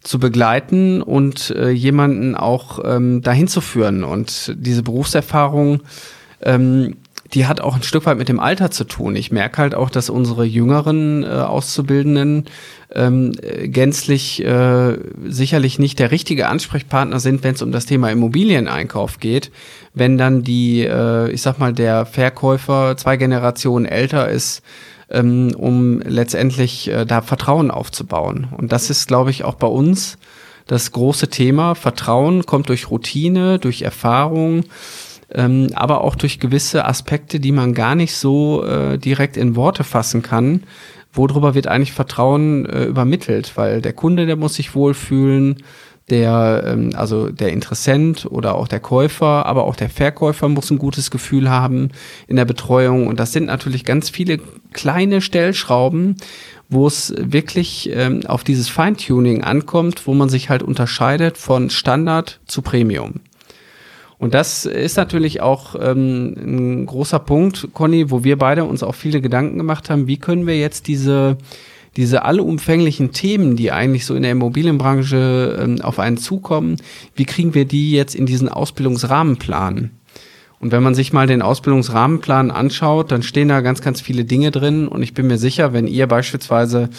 zu begleiten und äh, jemanden auch ähm, dahin zu führen. Und diese Berufserfahrung, ähm, die hat auch ein Stück weit mit dem Alter zu tun. Ich merke halt auch, dass unsere jüngeren äh, Auszubildenden ähm, gänzlich äh, sicherlich nicht der richtige Ansprechpartner sind, wenn es um das Thema Immobilieneinkauf geht. Wenn dann die, äh, ich sag mal, der Verkäufer zwei Generationen älter ist, ähm, um letztendlich äh, da Vertrauen aufzubauen. Und das ist, glaube ich, auch bei uns das große Thema. Vertrauen kommt durch Routine, durch Erfahrung, ähm, aber auch durch gewisse Aspekte, die man gar nicht so äh, direkt in Worte fassen kann. Worüber wird eigentlich Vertrauen äh, übermittelt? Weil der Kunde, der muss sich wohlfühlen, der, ähm, also der Interessent oder auch der Käufer, aber auch der Verkäufer muss ein gutes Gefühl haben in der Betreuung. Und das sind natürlich ganz viele kleine Stellschrauben, wo es wirklich ähm, auf dieses Feintuning ankommt, wo man sich halt unterscheidet von Standard zu Premium. Und das ist natürlich auch ähm, ein großer Punkt, Conny, wo wir beide uns auch viele Gedanken gemacht haben, wie können wir jetzt diese diese allumfänglichen Themen, die eigentlich so in der Immobilienbranche ähm, auf einen zukommen, wie kriegen wir die jetzt in diesen Ausbildungsrahmenplan? Und wenn man sich mal den Ausbildungsrahmenplan anschaut, dann stehen da ganz, ganz viele Dinge drin. Und ich bin mir sicher, wenn ihr beispielsweise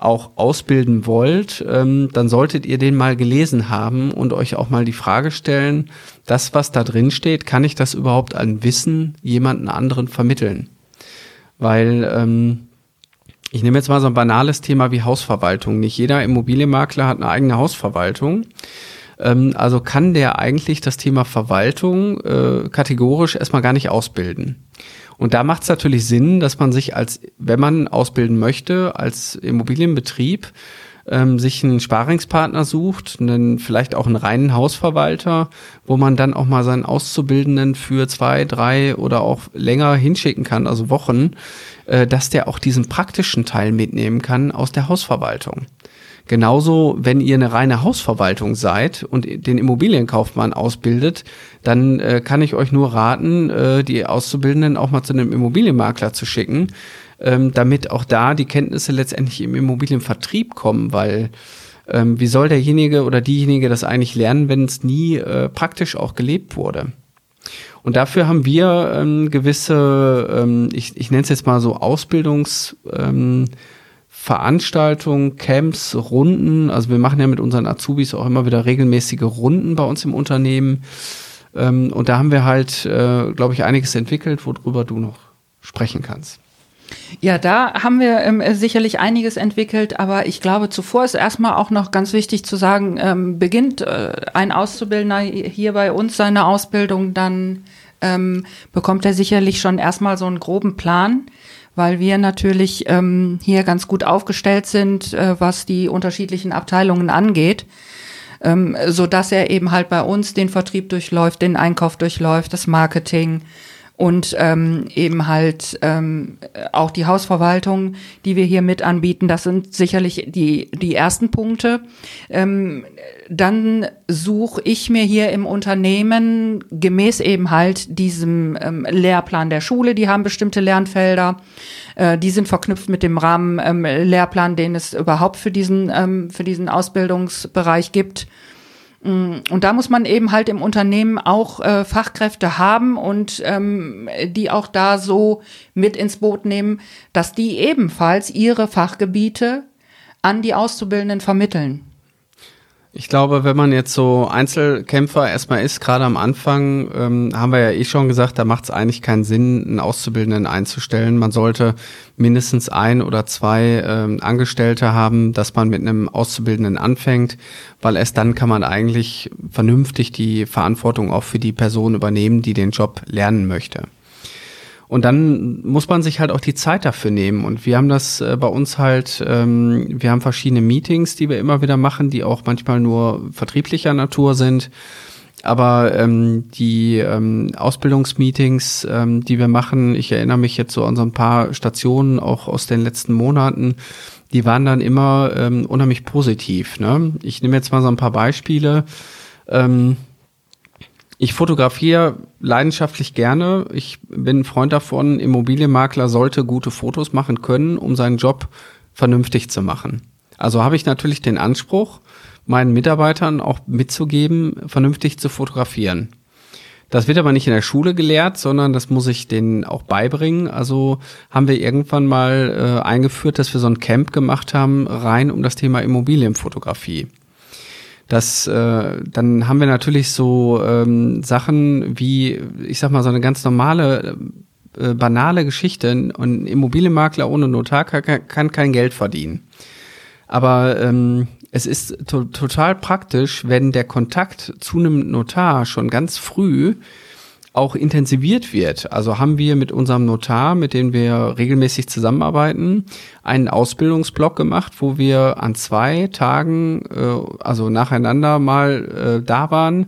auch ausbilden wollt, ähm, dann solltet ihr den mal gelesen haben und euch auch mal die Frage stellen, das, was da drin steht, kann ich das überhaupt an Wissen jemanden anderen vermitteln? Weil ähm, ich nehme jetzt mal so ein banales Thema wie Hausverwaltung. Nicht jeder Immobilienmakler hat eine eigene Hausverwaltung. Ähm, also kann der eigentlich das Thema Verwaltung äh, kategorisch erstmal gar nicht ausbilden. Und da macht es natürlich Sinn, dass man sich als, wenn man ausbilden möchte, als Immobilienbetrieb ähm, sich einen Sparingspartner sucht, einen, vielleicht auch einen reinen Hausverwalter, wo man dann auch mal seinen Auszubildenden für zwei, drei oder auch länger hinschicken kann, also Wochen, äh, dass der auch diesen praktischen Teil mitnehmen kann aus der Hausverwaltung. Genauso, wenn ihr eine reine Hausverwaltung seid und den Immobilienkaufmann ausbildet, dann äh, kann ich euch nur raten, äh, die Auszubildenden auch mal zu einem Immobilienmakler zu schicken, ähm, damit auch da die Kenntnisse letztendlich im Immobilienvertrieb kommen, weil ähm, wie soll derjenige oder diejenige das eigentlich lernen, wenn es nie äh, praktisch auch gelebt wurde? Und dafür haben wir ähm, gewisse, ähm, ich, ich nenne es jetzt mal so Ausbildungsveranstaltungen, ähm, Camps, Runden. Also wir machen ja mit unseren Azubis auch immer wieder regelmäßige Runden bei uns im Unternehmen. Ähm, und da haben wir halt, äh, glaube ich, einiges entwickelt, worüber du noch sprechen kannst. Ja, da haben wir ähm, sicherlich einiges entwickelt, aber ich glaube, zuvor ist erstmal auch noch ganz wichtig zu sagen, ähm, beginnt äh, ein Auszubildender hier bei uns seine Ausbildung, dann ähm, bekommt er sicherlich schon erstmal so einen groben Plan, weil wir natürlich ähm, hier ganz gut aufgestellt sind, äh, was die unterschiedlichen Abteilungen angeht. Ähm, so dass er eben halt bei uns den Vertrieb durchläuft, den Einkauf durchläuft, das Marketing, und ähm, eben halt ähm, auch die Hausverwaltung, die wir hier mit anbieten. Das sind sicherlich die, die ersten Punkte. Ähm, dann suche ich mir hier im Unternehmen gemäß eben halt diesem ähm, Lehrplan der Schule, die haben bestimmte Lernfelder, äh, die sind verknüpft mit dem Rahmen ähm, den es überhaupt für diesen, ähm, für diesen Ausbildungsbereich gibt. Mm, und da muss man eben halt im Unternehmen auch äh, Fachkräfte haben und ähm, die auch da so mit ins Boot nehmen, dass die ebenfalls ihre Fachgebiete an die Auszubildenden vermitteln. Ich glaube, wenn man jetzt so Einzelkämpfer erstmal ist, gerade am Anfang, ähm, haben wir ja eh schon gesagt, da macht es eigentlich keinen Sinn, einen Auszubildenden einzustellen. Man sollte mindestens ein oder zwei ähm, Angestellte haben, dass man mit einem Auszubildenden anfängt, weil erst dann kann man eigentlich vernünftig die Verantwortung auch für die Person übernehmen, die den Job lernen möchte. Und dann muss man sich halt auch die Zeit dafür nehmen. Und wir haben das äh, bei uns halt, ähm, wir haben verschiedene Meetings, die wir immer wieder machen, die auch manchmal nur vertrieblicher Natur sind. Aber ähm, die ähm, Ausbildungsmeetings, ähm, die wir machen, ich erinnere mich jetzt so an so ein paar Stationen auch aus den letzten Monaten, die waren dann immer ähm, unheimlich positiv. Ne? Ich nehme jetzt mal so ein paar Beispiele. Ähm, ich fotografiere leidenschaftlich gerne. Ich bin ein Freund davon, Immobilienmakler sollte gute Fotos machen können, um seinen Job vernünftig zu machen. Also habe ich natürlich den Anspruch, meinen Mitarbeitern auch mitzugeben, vernünftig zu fotografieren. Das wird aber nicht in der Schule gelehrt, sondern das muss ich denen auch beibringen. Also haben wir irgendwann mal äh, eingeführt, dass wir so ein Camp gemacht haben, rein um das Thema Immobilienfotografie. Das, äh, dann haben wir natürlich so ähm, Sachen wie, ich sag mal, so eine ganz normale, äh, banale Geschichte. Ein Immobilienmakler ohne Notar kann, kann kein Geld verdienen. Aber ähm, es ist to total praktisch, wenn der Kontakt zu einem Notar schon ganz früh auch intensiviert wird. Also haben wir mit unserem Notar, mit dem wir regelmäßig zusammenarbeiten, einen Ausbildungsblock gemacht, wo wir an zwei Tagen, äh, also nacheinander mal äh, da waren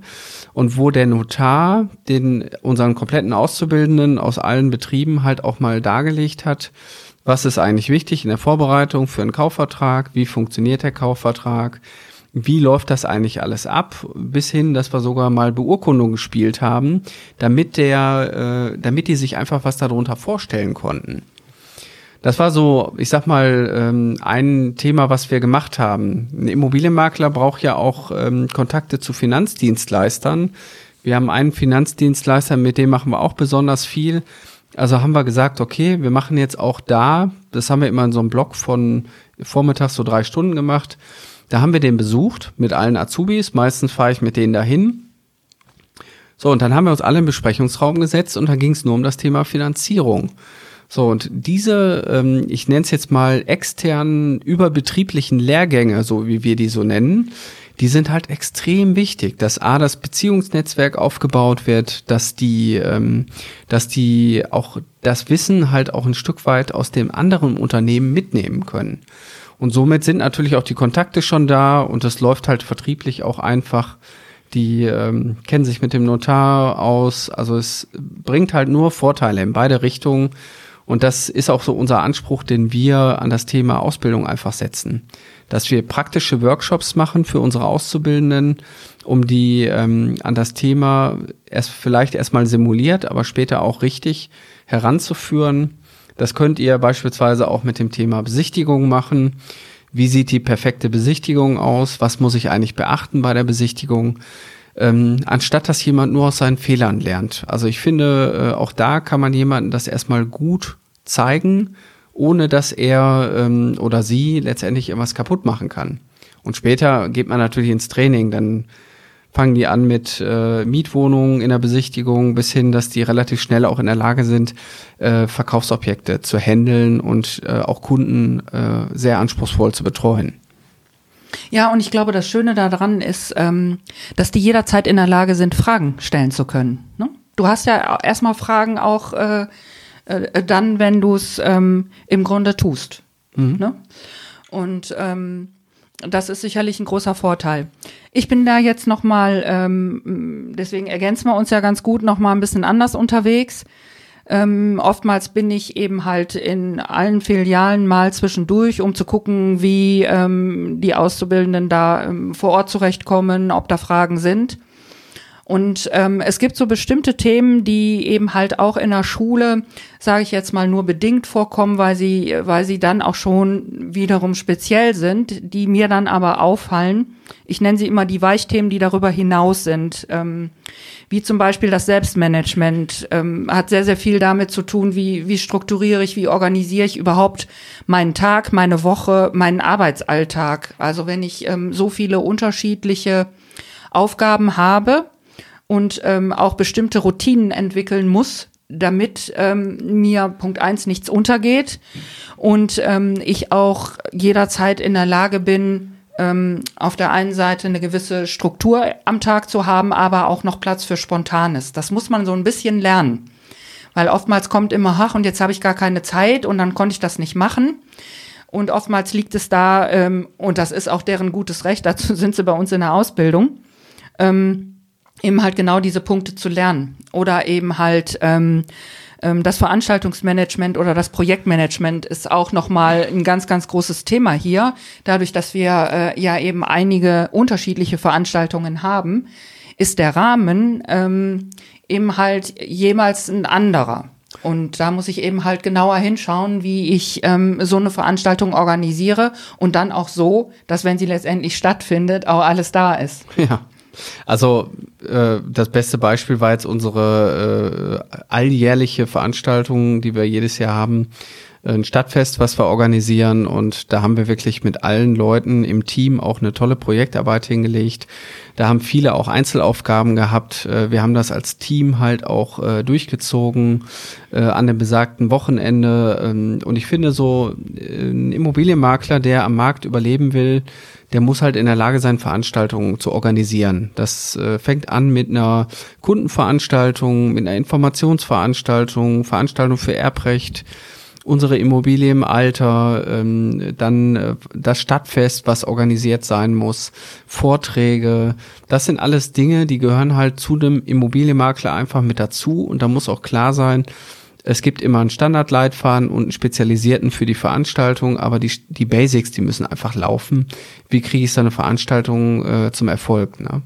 und wo der Notar den unseren kompletten Auszubildenden aus allen Betrieben halt auch mal dargelegt hat, was ist eigentlich wichtig in der Vorbereitung für einen Kaufvertrag? Wie funktioniert der Kaufvertrag? Wie läuft das eigentlich alles ab? Bis hin, dass wir sogar mal Beurkundung gespielt haben, damit der, äh, damit die sich einfach was darunter vorstellen konnten. Das war so, ich sag mal, ähm, ein Thema, was wir gemacht haben. Ein Immobilienmakler braucht ja auch ähm, Kontakte zu Finanzdienstleistern. Wir haben einen Finanzdienstleister, mit dem machen wir auch besonders viel. Also haben wir gesagt, okay, wir machen jetzt auch da, das haben wir immer in so einem Block von vormittags so drei Stunden gemacht. Da haben wir den besucht mit allen Azubis. Meistens fahre ich mit denen dahin. So, und dann haben wir uns alle im Besprechungsraum gesetzt und da ging es nur um das Thema Finanzierung. So, und diese, ähm, ich nenne es jetzt mal externen überbetrieblichen Lehrgänge, so wie wir die so nennen, die sind halt extrem wichtig, dass A, das Beziehungsnetzwerk aufgebaut wird, dass die, ähm, dass die auch das Wissen halt auch ein Stück weit aus dem anderen Unternehmen mitnehmen können. Und somit sind natürlich auch die Kontakte schon da und es läuft halt vertrieblich auch einfach. Die ähm, kennen sich mit dem Notar aus. Also es bringt halt nur Vorteile in beide Richtungen. Und das ist auch so unser Anspruch, den wir an das Thema Ausbildung einfach setzen dass wir praktische Workshops machen für unsere Auszubildenden, um die ähm, an das Thema erst vielleicht erstmal simuliert, aber später auch richtig heranzuführen. Das könnt ihr beispielsweise auch mit dem Thema Besichtigung machen. Wie sieht die perfekte Besichtigung aus? Was muss ich eigentlich beachten bei der Besichtigung? Ähm, anstatt dass jemand nur aus seinen Fehlern lernt. Also ich finde, äh, auch da kann man jemandem das erstmal gut zeigen ohne dass er ähm, oder sie letztendlich irgendwas kaputt machen kann. Und später geht man natürlich ins Training, dann fangen die an mit äh, Mietwohnungen in der Besichtigung bis hin, dass die relativ schnell auch in der Lage sind, äh, Verkaufsobjekte zu handeln und äh, auch Kunden äh, sehr anspruchsvoll zu betreuen. Ja, und ich glaube, das Schöne daran ist, ähm, dass die jederzeit in der Lage sind, Fragen stellen zu können. Ne? Du hast ja erstmal Fragen auch äh, äh, dann, wenn du es ähm, im Grunde tust. Mhm. Ne? Und ähm, das ist sicherlich ein großer Vorteil. Ich bin da jetzt noch mal, ähm, deswegen ergänzen wir uns ja ganz gut, noch mal ein bisschen anders unterwegs. Ähm, oftmals bin ich eben halt in allen Filialen mal zwischendurch, um zu gucken, wie ähm, die Auszubildenden da ähm, vor Ort zurechtkommen, ob da Fragen sind. Und ähm, es gibt so bestimmte Themen, die eben halt auch in der Schule, sage ich jetzt mal, nur bedingt vorkommen, weil sie, weil sie dann auch schon wiederum speziell sind, die mir dann aber auffallen. Ich nenne sie immer die Weichthemen, die darüber hinaus sind. Ähm, wie zum Beispiel das Selbstmanagement ähm, hat sehr, sehr viel damit zu tun, wie, wie strukturiere ich, wie organisiere ich überhaupt meinen Tag, meine Woche, meinen Arbeitsalltag. Also wenn ich ähm, so viele unterschiedliche Aufgaben habe, und ähm, auch bestimmte Routinen entwickeln muss, damit ähm, mir Punkt eins nichts untergeht und ähm, ich auch jederzeit in der Lage bin, ähm, auf der einen Seite eine gewisse Struktur am Tag zu haben, aber auch noch Platz für Spontanes. Das muss man so ein bisschen lernen. Weil oftmals kommt immer, ach, und jetzt habe ich gar keine Zeit und dann konnte ich das nicht machen. Und oftmals liegt es da, ähm, und das ist auch deren gutes Recht, dazu sind sie bei uns in der Ausbildung, ähm, eben halt genau diese Punkte zu lernen. Oder eben halt ähm, ähm, das Veranstaltungsmanagement oder das Projektmanagement ist auch nochmal ein ganz, ganz großes Thema hier. Dadurch, dass wir äh, ja eben einige unterschiedliche Veranstaltungen haben, ist der Rahmen ähm, eben halt jemals ein anderer. Und da muss ich eben halt genauer hinschauen, wie ich ähm, so eine Veranstaltung organisiere und dann auch so, dass wenn sie letztendlich stattfindet, auch alles da ist. Ja. Also äh, das beste Beispiel war jetzt unsere äh, alljährliche Veranstaltung, die wir jedes Jahr haben, ein Stadtfest, was wir organisieren und da haben wir wirklich mit allen Leuten im Team auch eine tolle Projektarbeit hingelegt. Da haben viele auch Einzelaufgaben gehabt. Äh, wir haben das als Team halt auch äh, durchgezogen äh, an dem besagten Wochenende. Ähm, und ich finde so, ein Immobilienmakler, der am Markt überleben will, der muss halt in der Lage sein, Veranstaltungen zu organisieren. Das äh, fängt an mit einer Kundenveranstaltung, mit einer Informationsveranstaltung, Veranstaltung für Erbrecht, unsere Immobilie im Alter, ähm, dann äh, das Stadtfest, was organisiert sein muss, Vorträge. Das sind alles Dinge, die gehören halt zu dem Immobilienmakler einfach mit dazu. Und da muss auch klar sein, es gibt immer einen Standardleitfaden und einen spezialisierten für die Veranstaltung, aber die, die Basics, die müssen einfach laufen. Wie kriege ich so eine Veranstaltung äh, zum Erfolg? Ne?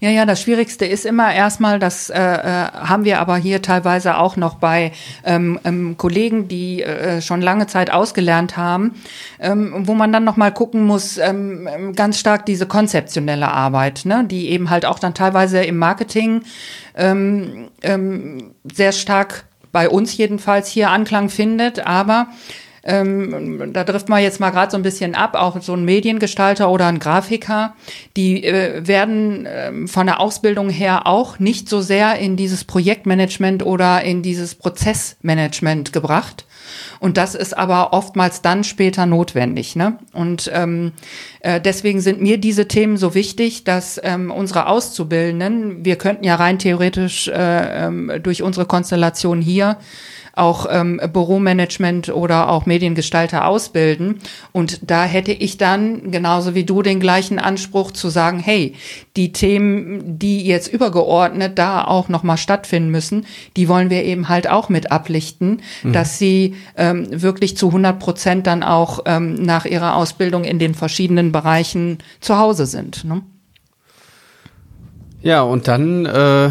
Ja, ja, das Schwierigste ist immer erstmal, das äh, äh, haben wir aber hier teilweise auch noch bei ähm, ähm, Kollegen, die äh, schon lange Zeit ausgelernt haben, ähm, wo man dann noch mal gucken muss, ähm, ähm, ganz stark diese konzeptionelle Arbeit, ne, die eben halt auch dann teilweise im Marketing ähm, ähm, sehr stark bei uns jedenfalls hier Anklang findet, aber ähm, da trifft man jetzt mal gerade so ein bisschen ab, auch so ein Mediengestalter oder ein Grafiker, die äh, werden äh, von der Ausbildung her auch nicht so sehr in dieses Projektmanagement oder in dieses Prozessmanagement gebracht. Und das ist aber oftmals dann später notwendig. Ne? Und ähm, äh, deswegen sind mir diese Themen so wichtig, dass ähm, unsere Auszubildenden, wir könnten ja rein theoretisch äh, ähm, durch unsere Konstellation hier auch ähm, Büromanagement oder auch Mediengestalter ausbilden. Und da hätte ich dann genauso wie du den gleichen Anspruch zu sagen, hey, die Themen, die jetzt übergeordnet da auch nochmal stattfinden müssen, die wollen wir eben halt auch mit ablichten, mhm. dass sie ähm, wirklich zu 100 Prozent dann auch ähm, nach ihrer Ausbildung in den verschiedenen Bereichen zu Hause sind. Ne? Ja, und dann äh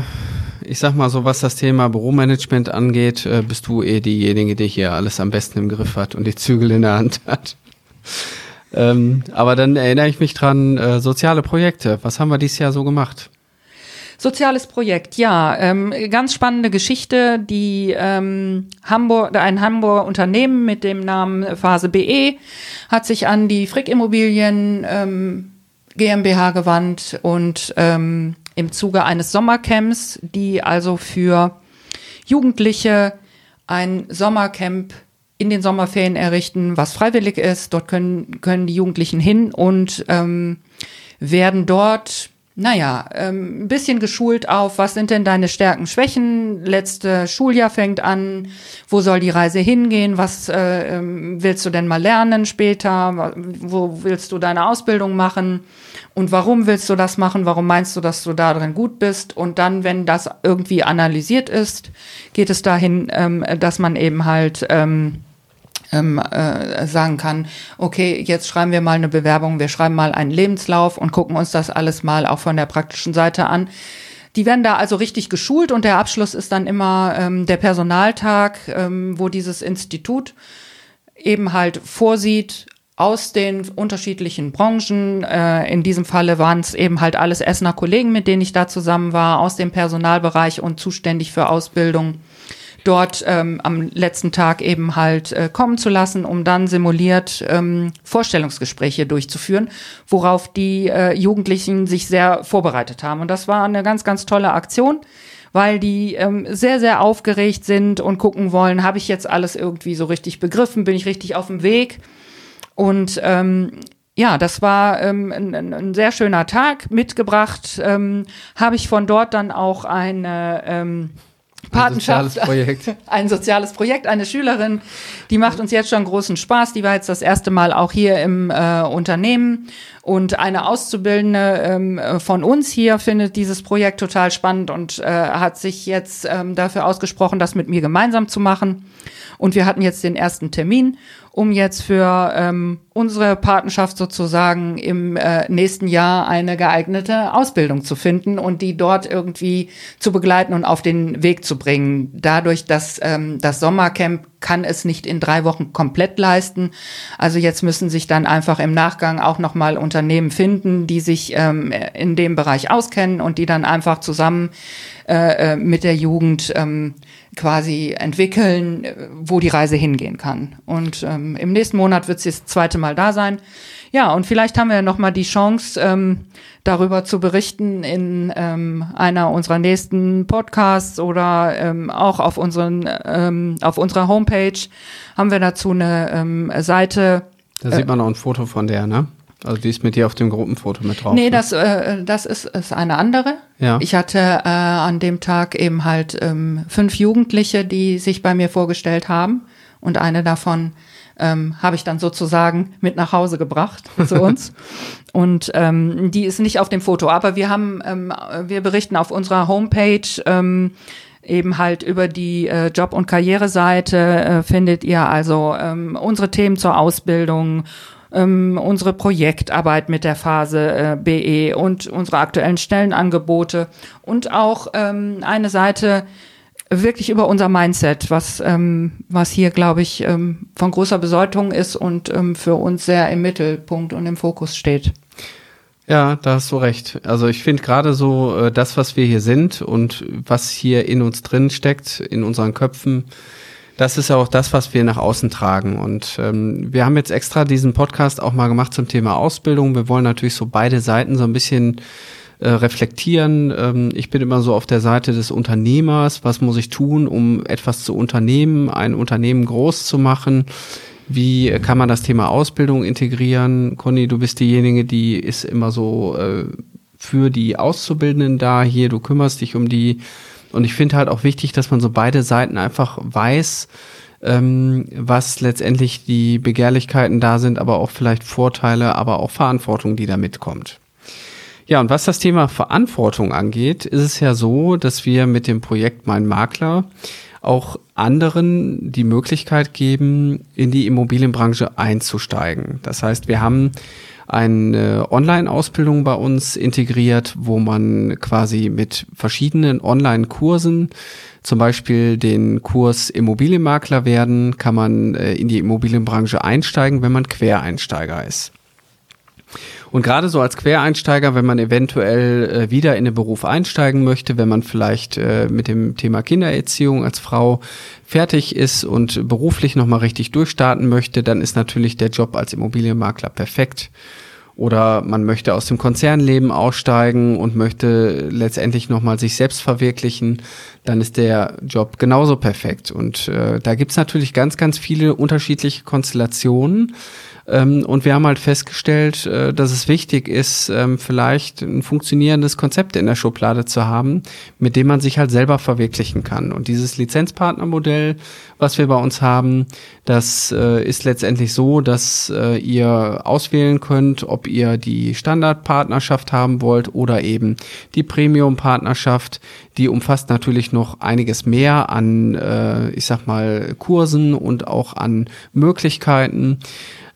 ich sag mal so, was das Thema Büromanagement angeht, äh, bist du eh diejenige, die hier alles am besten im Griff hat und die Zügel in der Hand hat. ähm, aber dann erinnere ich mich dran, äh, soziale Projekte. Was haben wir dieses Jahr so gemacht? Soziales Projekt, ja, ähm, ganz spannende Geschichte. Die ähm, Hamburg, ein Hamburger Unternehmen mit dem Namen Phase BE hat sich an die Frick Immobilien ähm, GmbH gewandt und ähm, im Zuge eines Sommercamps, die also für Jugendliche ein Sommercamp in den Sommerferien errichten, was freiwillig ist. Dort können, können die Jugendlichen hin und ähm, werden dort naja, ähm, ein bisschen geschult auf, was sind denn deine Stärken, Schwächen? Letzte Schuljahr fängt an, wo soll die Reise hingehen? Was äh, ähm, willst du denn mal lernen später? Wo willst du deine Ausbildung machen? Und warum willst du das machen? Warum meinst du, dass du da drin gut bist? Und dann, wenn das irgendwie analysiert ist, geht es dahin, ähm, dass man eben halt ähm, ähm, äh, sagen kann, okay, jetzt schreiben wir mal eine Bewerbung, wir schreiben mal einen Lebenslauf und gucken uns das alles mal auch von der praktischen Seite an. Die werden da also richtig geschult und der Abschluss ist dann immer ähm, der Personaltag, ähm, wo dieses Institut eben halt vorsieht, aus den unterschiedlichen Branchen. Äh, in diesem Falle waren es eben halt alles Essener Kollegen, mit denen ich da zusammen war, aus dem Personalbereich und zuständig für Ausbildung dort ähm, am letzten Tag eben halt äh, kommen zu lassen, um dann simuliert ähm, Vorstellungsgespräche durchzuführen, worauf die äh, Jugendlichen sich sehr vorbereitet haben. Und das war eine ganz, ganz tolle Aktion weil die ähm, sehr, sehr aufgeregt sind und gucken wollen, habe ich jetzt alles irgendwie so richtig begriffen, bin ich richtig auf dem Weg. Und ähm, ja, das war ähm, ein, ein sehr schöner Tag. Mitgebracht ähm, habe ich von dort dann auch eine ähm, Patenschaft, ein soziales Projekt. Ein soziales Projekt, eine Schülerin, die macht uns jetzt schon großen Spaß. Die war jetzt das erste Mal auch hier im äh, Unternehmen und eine Auszubildende ähm, von uns hier findet dieses Projekt total spannend und äh, hat sich jetzt ähm, dafür ausgesprochen, das mit mir gemeinsam zu machen. Und wir hatten jetzt den ersten Termin, um jetzt für ähm, unsere Patenschaft sozusagen im äh, nächsten Jahr eine geeignete Ausbildung zu finden und die dort irgendwie zu begleiten und auf den Weg zu bringen. Dadurch, dass ähm, das Sommercamp kann es nicht in drei Wochen komplett leisten. Also jetzt müssen sich dann einfach im Nachgang auch nochmal Unternehmen finden, die sich ähm, in dem Bereich auskennen und die dann einfach zusammen äh, äh mit der Jugend ähm, quasi entwickeln, wo die Reise hingehen kann. Und ähm, im nächsten Monat wird sie das zweite Mal da sein. Ja, und vielleicht haben wir noch mal die Chance, ähm, darüber zu berichten in ähm, einer unserer nächsten Podcasts oder ähm, auch auf unseren ähm, auf unserer Homepage haben wir dazu eine ähm, Seite. Da sieht man auch ein Foto von der, ne? Also die ist mit dir auf dem Gruppenfoto mit drauf. Nee, ne? das, äh, das ist, ist eine andere. Ja. Ich hatte äh, an dem Tag eben halt ähm, fünf Jugendliche, die sich bei mir vorgestellt haben. Und eine davon ähm, habe ich dann sozusagen mit nach Hause gebracht zu uns. und ähm, die ist nicht auf dem Foto, aber wir haben, ähm, wir berichten auf unserer Homepage ähm, eben halt über die äh, Job- und Karriereseite äh, findet ihr also ähm, unsere Themen zur Ausbildung, ähm, unsere Projektarbeit mit der Phase äh, BE und unsere aktuellen Stellenangebote und auch ähm, eine Seite, wirklich über unser Mindset, was, ähm, was hier, glaube ich, ähm, von großer Bedeutung ist und ähm, für uns sehr im Mittelpunkt und im Fokus steht. Ja, da hast du recht. Also ich finde gerade so äh, das, was wir hier sind und was hier in uns drin steckt, in unseren Köpfen, das ist ja auch das, was wir nach außen tragen. Und ähm, wir haben jetzt extra diesen Podcast auch mal gemacht zum Thema Ausbildung. Wir wollen natürlich so beide Seiten so ein bisschen äh, reflektieren. Ähm, ich bin immer so auf der Seite des Unternehmers. Was muss ich tun, um etwas zu unternehmen, ein Unternehmen groß zu machen? Wie kann man das Thema Ausbildung integrieren? Conny, du bist diejenige, die ist immer so äh, für die Auszubildenden da hier. Du kümmerst dich um die. Und ich finde halt auch wichtig, dass man so beide Seiten einfach weiß, ähm, was letztendlich die Begehrlichkeiten da sind, aber auch vielleicht Vorteile, aber auch Verantwortung, die da mitkommt. Ja, und was das Thema Verantwortung angeht, ist es ja so, dass wir mit dem Projekt Mein Makler auch anderen die Möglichkeit geben, in die Immobilienbranche einzusteigen. Das heißt, wir haben eine Online-Ausbildung bei uns integriert, wo man quasi mit verschiedenen Online-Kursen, zum Beispiel den Kurs Immobilienmakler werden, kann man äh, in die Immobilienbranche einsteigen, wenn man Quereinsteiger ist. Und gerade so als Quereinsteiger, wenn man eventuell äh, wieder in den Beruf einsteigen möchte, wenn man vielleicht äh, mit dem Thema Kindererziehung als Frau fertig ist und beruflich nochmal richtig durchstarten möchte, dann ist natürlich der Job als Immobilienmakler perfekt. Oder man möchte aus dem Konzernleben aussteigen und möchte letztendlich nochmal sich selbst verwirklichen, dann ist der Job genauso perfekt. Und äh, da gibt's natürlich ganz, ganz viele unterschiedliche Konstellationen. Ähm, und wir haben halt festgestellt, äh, dass es wichtig ist, ähm, vielleicht ein funktionierendes Konzept in der Schublade zu haben, mit dem man sich halt selber verwirklichen kann. Und dieses Lizenzpartnermodell, was wir bei uns haben, das äh, ist letztendlich so, dass äh, ihr auswählen könnt, ob ihr die Standardpartnerschaft haben wollt oder eben die Premium-Partnerschaft. Die umfasst natürlich noch einiges mehr an, ich sag mal, Kursen und auch an Möglichkeiten.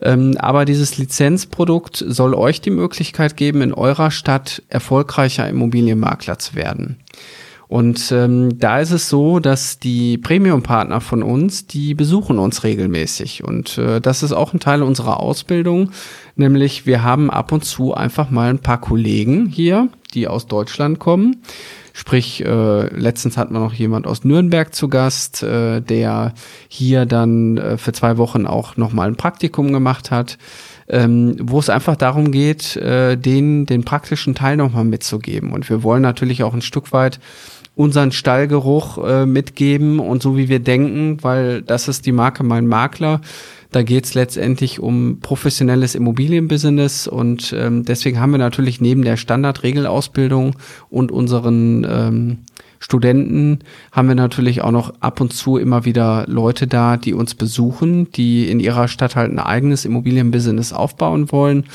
Ähm, aber dieses Lizenzprodukt soll euch die Möglichkeit geben, in eurer Stadt erfolgreicher Immobilienmakler zu werden. Und ähm, da ist es so, dass die Premium-Partner von uns, die besuchen uns regelmäßig. Und äh, das ist auch ein Teil unserer Ausbildung. Nämlich wir haben ab und zu einfach mal ein paar Kollegen hier, die aus Deutschland kommen Sprich, äh, letztens hatten wir noch jemand aus Nürnberg zu Gast, äh, der hier dann äh, für zwei Wochen auch nochmal ein Praktikum gemacht hat, ähm, wo es einfach darum geht, äh, den, den praktischen Teil nochmal mitzugeben. Und wir wollen natürlich auch ein Stück weit unseren Stallgeruch äh, mitgeben und so wie wir denken, weil das ist die Marke Mein Makler da geht es letztendlich um professionelles Immobilienbusiness und ähm, deswegen haben wir natürlich neben der Standardregelausbildung und unseren ähm, Studenten haben wir natürlich auch noch ab und zu immer wieder Leute da, die uns besuchen, die in ihrer Stadt halt ein eigenes Immobilienbusiness aufbauen wollen.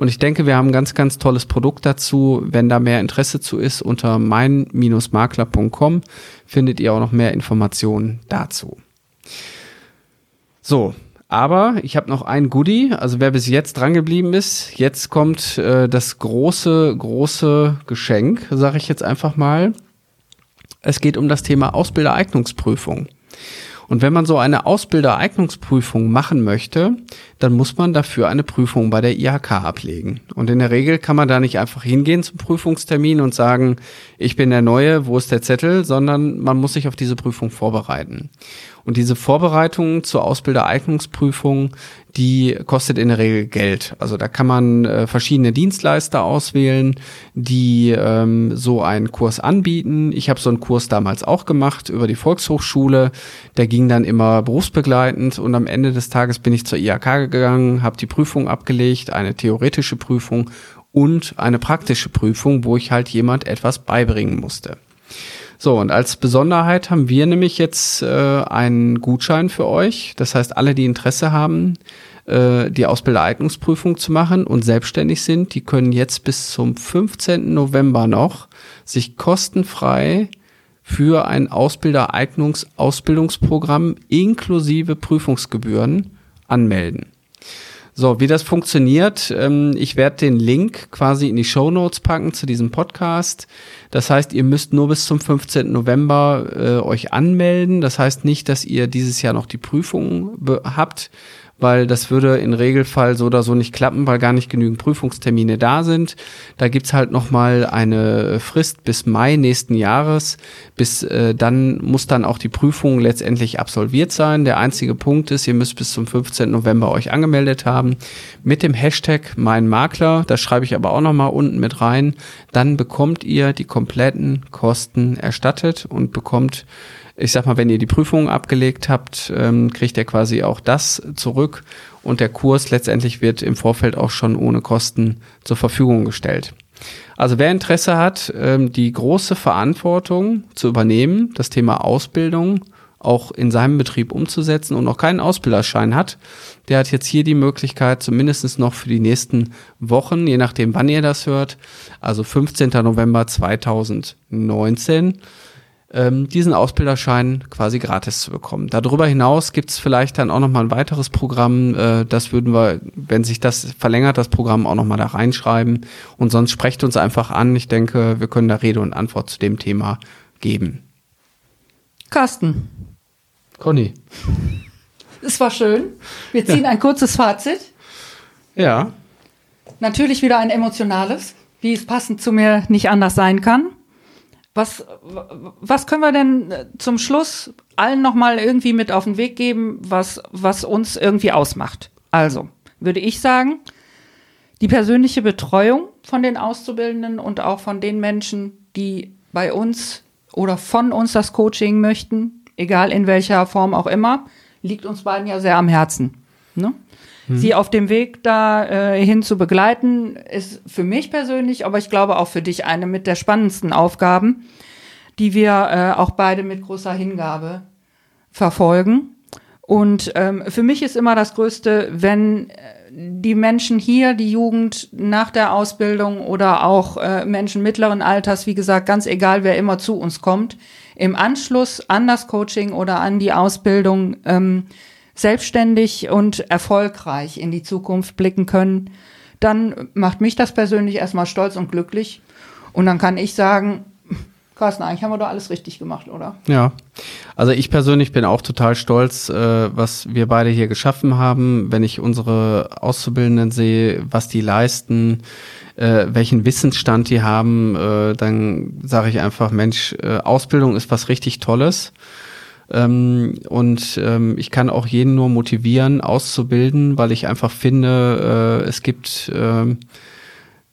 Und ich denke, wir haben ein ganz, ganz tolles Produkt dazu. Wenn da mehr Interesse zu ist, unter mein-makler.com findet ihr auch noch mehr Informationen dazu. So, aber ich habe noch ein Goodie. Also wer bis jetzt drangeblieben ist, jetzt kommt äh, das große, große Geschenk, sage ich jetzt einfach mal. Es geht um das Thema Ausbildereignungsprüfung. Und wenn man so eine Ausbildereignungsprüfung machen möchte, dann muss man dafür eine Prüfung bei der IHK ablegen. Und in der Regel kann man da nicht einfach hingehen zum Prüfungstermin und sagen, ich bin der Neue, wo ist der Zettel, sondern man muss sich auf diese Prüfung vorbereiten. Und diese Vorbereitung zur Ausbildereignungsprüfung, die kostet in der Regel Geld. Also da kann man äh, verschiedene Dienstleister auswählen, die ähm, so einen Kurs anbieten. Ich habe so einen Kurs damals auch gemacht über die Volkshochschule. Der ging dann immer berufsbegleitend und am Ende des Tages bin ich zur IHK gegangen, habe die Prüfung abgelegt, eine theoretische Prüfung und eine praktische Prüfung, wo ich halt jemand etwas beibringen musste. So, und als Besonderheit haben wir nämlich jetzt äh, einen Gutschein für euch. Das heißt, alle, die Interesse haben, äh, die Ausbildereignungsprüfung zu machen und selbstständig sind, die können jetzt bis zum 15. November noch sich kostenfrei für ein Ausbildereignungsausbildungsprogramm inklusive Prüfungsgebühren anmelden. So, wie das funktioniert, ähm, ich werde den Link quasi in die Show Notes packen zu diesem Podcast. Das heißt, ihr müsst nur bis zum 15. November äh, euch anmelden. Das heißt nicht, dass ihr dieses Jahr noch die Prüfung habt, weil das würde in Regelfall so oder so nicht klappen, weil gar nicht genügend Prüfungstermine da sind. Da gibt's halt nochmal eine Frist bis Mai nächsten Jahres. Bis äh, dann muss dann auch die Prüfung letztendlich absolviert sein. Der einzige Punkt ist, ihr müsst bis zum 15. November euch angemeldet haben mit dem Hashtag mein Makler. Das schreibe ich aber auch nochmal unten mit rein. Dann bekommt ihr die kompletten Kosten erstattet und bekommt ich sag mal, wenn ihr die Prüfung abgelegt habt, ähm, kriegt ihr quasi auch das zurück und der Kurs letztendlich wird im Vorfeld auch schon ohne Kosten zur Verfügung gestellt. Also wer Interesse hat, ähm, die große Verantwortung zu übernehmen, das Thema Ausbildung auch in seinem Betrieb umzusetzen und noch keinen Ausbilderschein hat, der hat jetzt hier die Möglichkeit, zumindest noch für die nächsten Wochen, je nachdem wann ihr das hört, also 15. November 2019, ähm, diesen Ausbilderschein quasi gratis zu bekommen. Darüber hinaus gibt es vielleicht dann auch nochmal ein weiteres Programm. Äh, das würden wir, wenn sich das verlängert, das Programm auch nochmal da reinschreiben. Und sonst sprecht uns einfach an. Ich denke, wir können da Rede und Antwort zu dem Thema geben. Carsten. Conny. Es war schön. Wir ziehen ja. ein kurzes Fazit. Ja. Natürlich wieder ein emotionales, wie es passend zu mir nicht anders sein kann. Was, was können wir denn äh, zum Schluss allen nochmal irgendwie mit auf den Weg geben, was, was uns irgendwie ausmacht? Also, würde ich sagen, die persönliche Betreuung von den Auszubildenden und auch von den Menschen, die bei uns oder von uns das Coaching möchten, egal in welcher Form auch immer, liegt uns beiden ja sehr am Herzen. Ne? Mhm. Sie auf dem Weg da äh, hin zu begleiten, ist für mich persönlich, aber ich glaube auch für dich eine mit der spannendsten Aufgaben, die wir äh, auch beide mit großer Hingabe verfolgen. Und ähm, für mich ist immer das Größte, wenn äh, die Menschen hier, die Jugend nach der Ausbildung oder auch äh, Menschen mittleren Alters, wie gesagt, ganz egal, wer immer zu uns kommt, im Anschluss an das Coaching oder an die Ausbildung ähm, selbstständig und erfolgreich in die Zukunft blicken können, dann macht mich das persönlich erstmal stolz und glücklich. Und dann kann ich sagen, Carsten, eigentlich haben wir doch alles richtig gemacht, oder? Ja, also ich persönlich bin auch total stolz, äh, was wir beide hier geschaffen haben. Wenn ich unsere Auszubildenden sehe, was die leisten, äh, welchen Wissensstand die haben, äh, dann sage ich einfach, Mensch, äh, Ausbildung ist was richtig Tolles. Ähm, und ähm, ich kann auch jeden nur motivieren, auszubilden, weil ich einfach finde, äh, es gibt äh,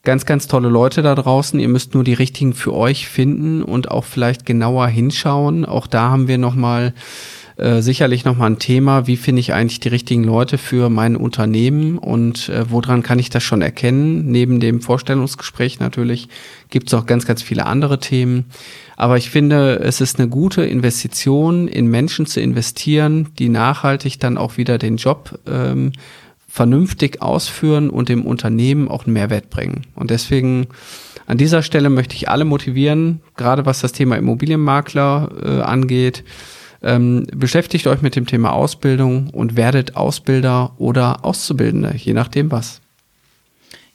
ganz, ganz tolle Leute da draußen. Ihr müsst nur die richtigen für euch finden und auch vielleicht genauer hinschauen. Auch da haben wir nochmal äh, sicherlich nochmal ein Thema, wie finde ich eigentlich die richtigen Leute für mein Unternehmen und äh, woran kann ich das schon erkennen? Neben dem Vorstellungsgespräch natürlich gibt es auch ganz, ganz viele andere Themen. Aber ich finde, es ist eine gute Investition, in Menschen zu investieren, die nachhaltig dann auch wieder den Job ähm, vernünftig ausführen und dem Unternehmen auch einen Mehrwert bringen. Und deswegen an dieser Stelle möchte ich alle motivieren, gerade was das Thema Immobilienmakler äh, angeht, ähm, beschäftigt euch mit dem Thema Ausbildung und werdet Ausbilder oder Auszubildende, je nachdem was.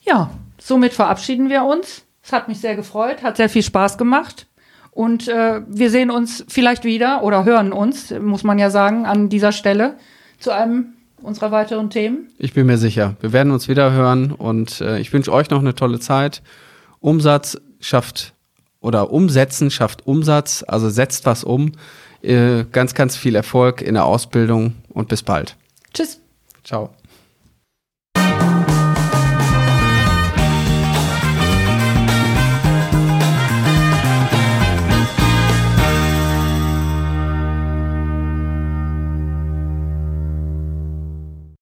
Ja, somit verabschieden wir uns. Es hat mich sehr gefreut, hat sehr viel Spaß gemacht. Und äh, wir sehen uns vielleicht wieder oder hören uns, muss man ja sagen, an dieser Stelle zu einem unserer weiteren Themen. Ich bin mir sicher. Wir werden uns wieder hören und äh, ich wünsche euch noch eine tolle Zeit. Umsatz schafft oder umsetzen schafft Umsatz, also setzt was um. Äh, ganz, ganz viel Erfolg in der Ausbildung und bis bald. Tschüss. Ciao.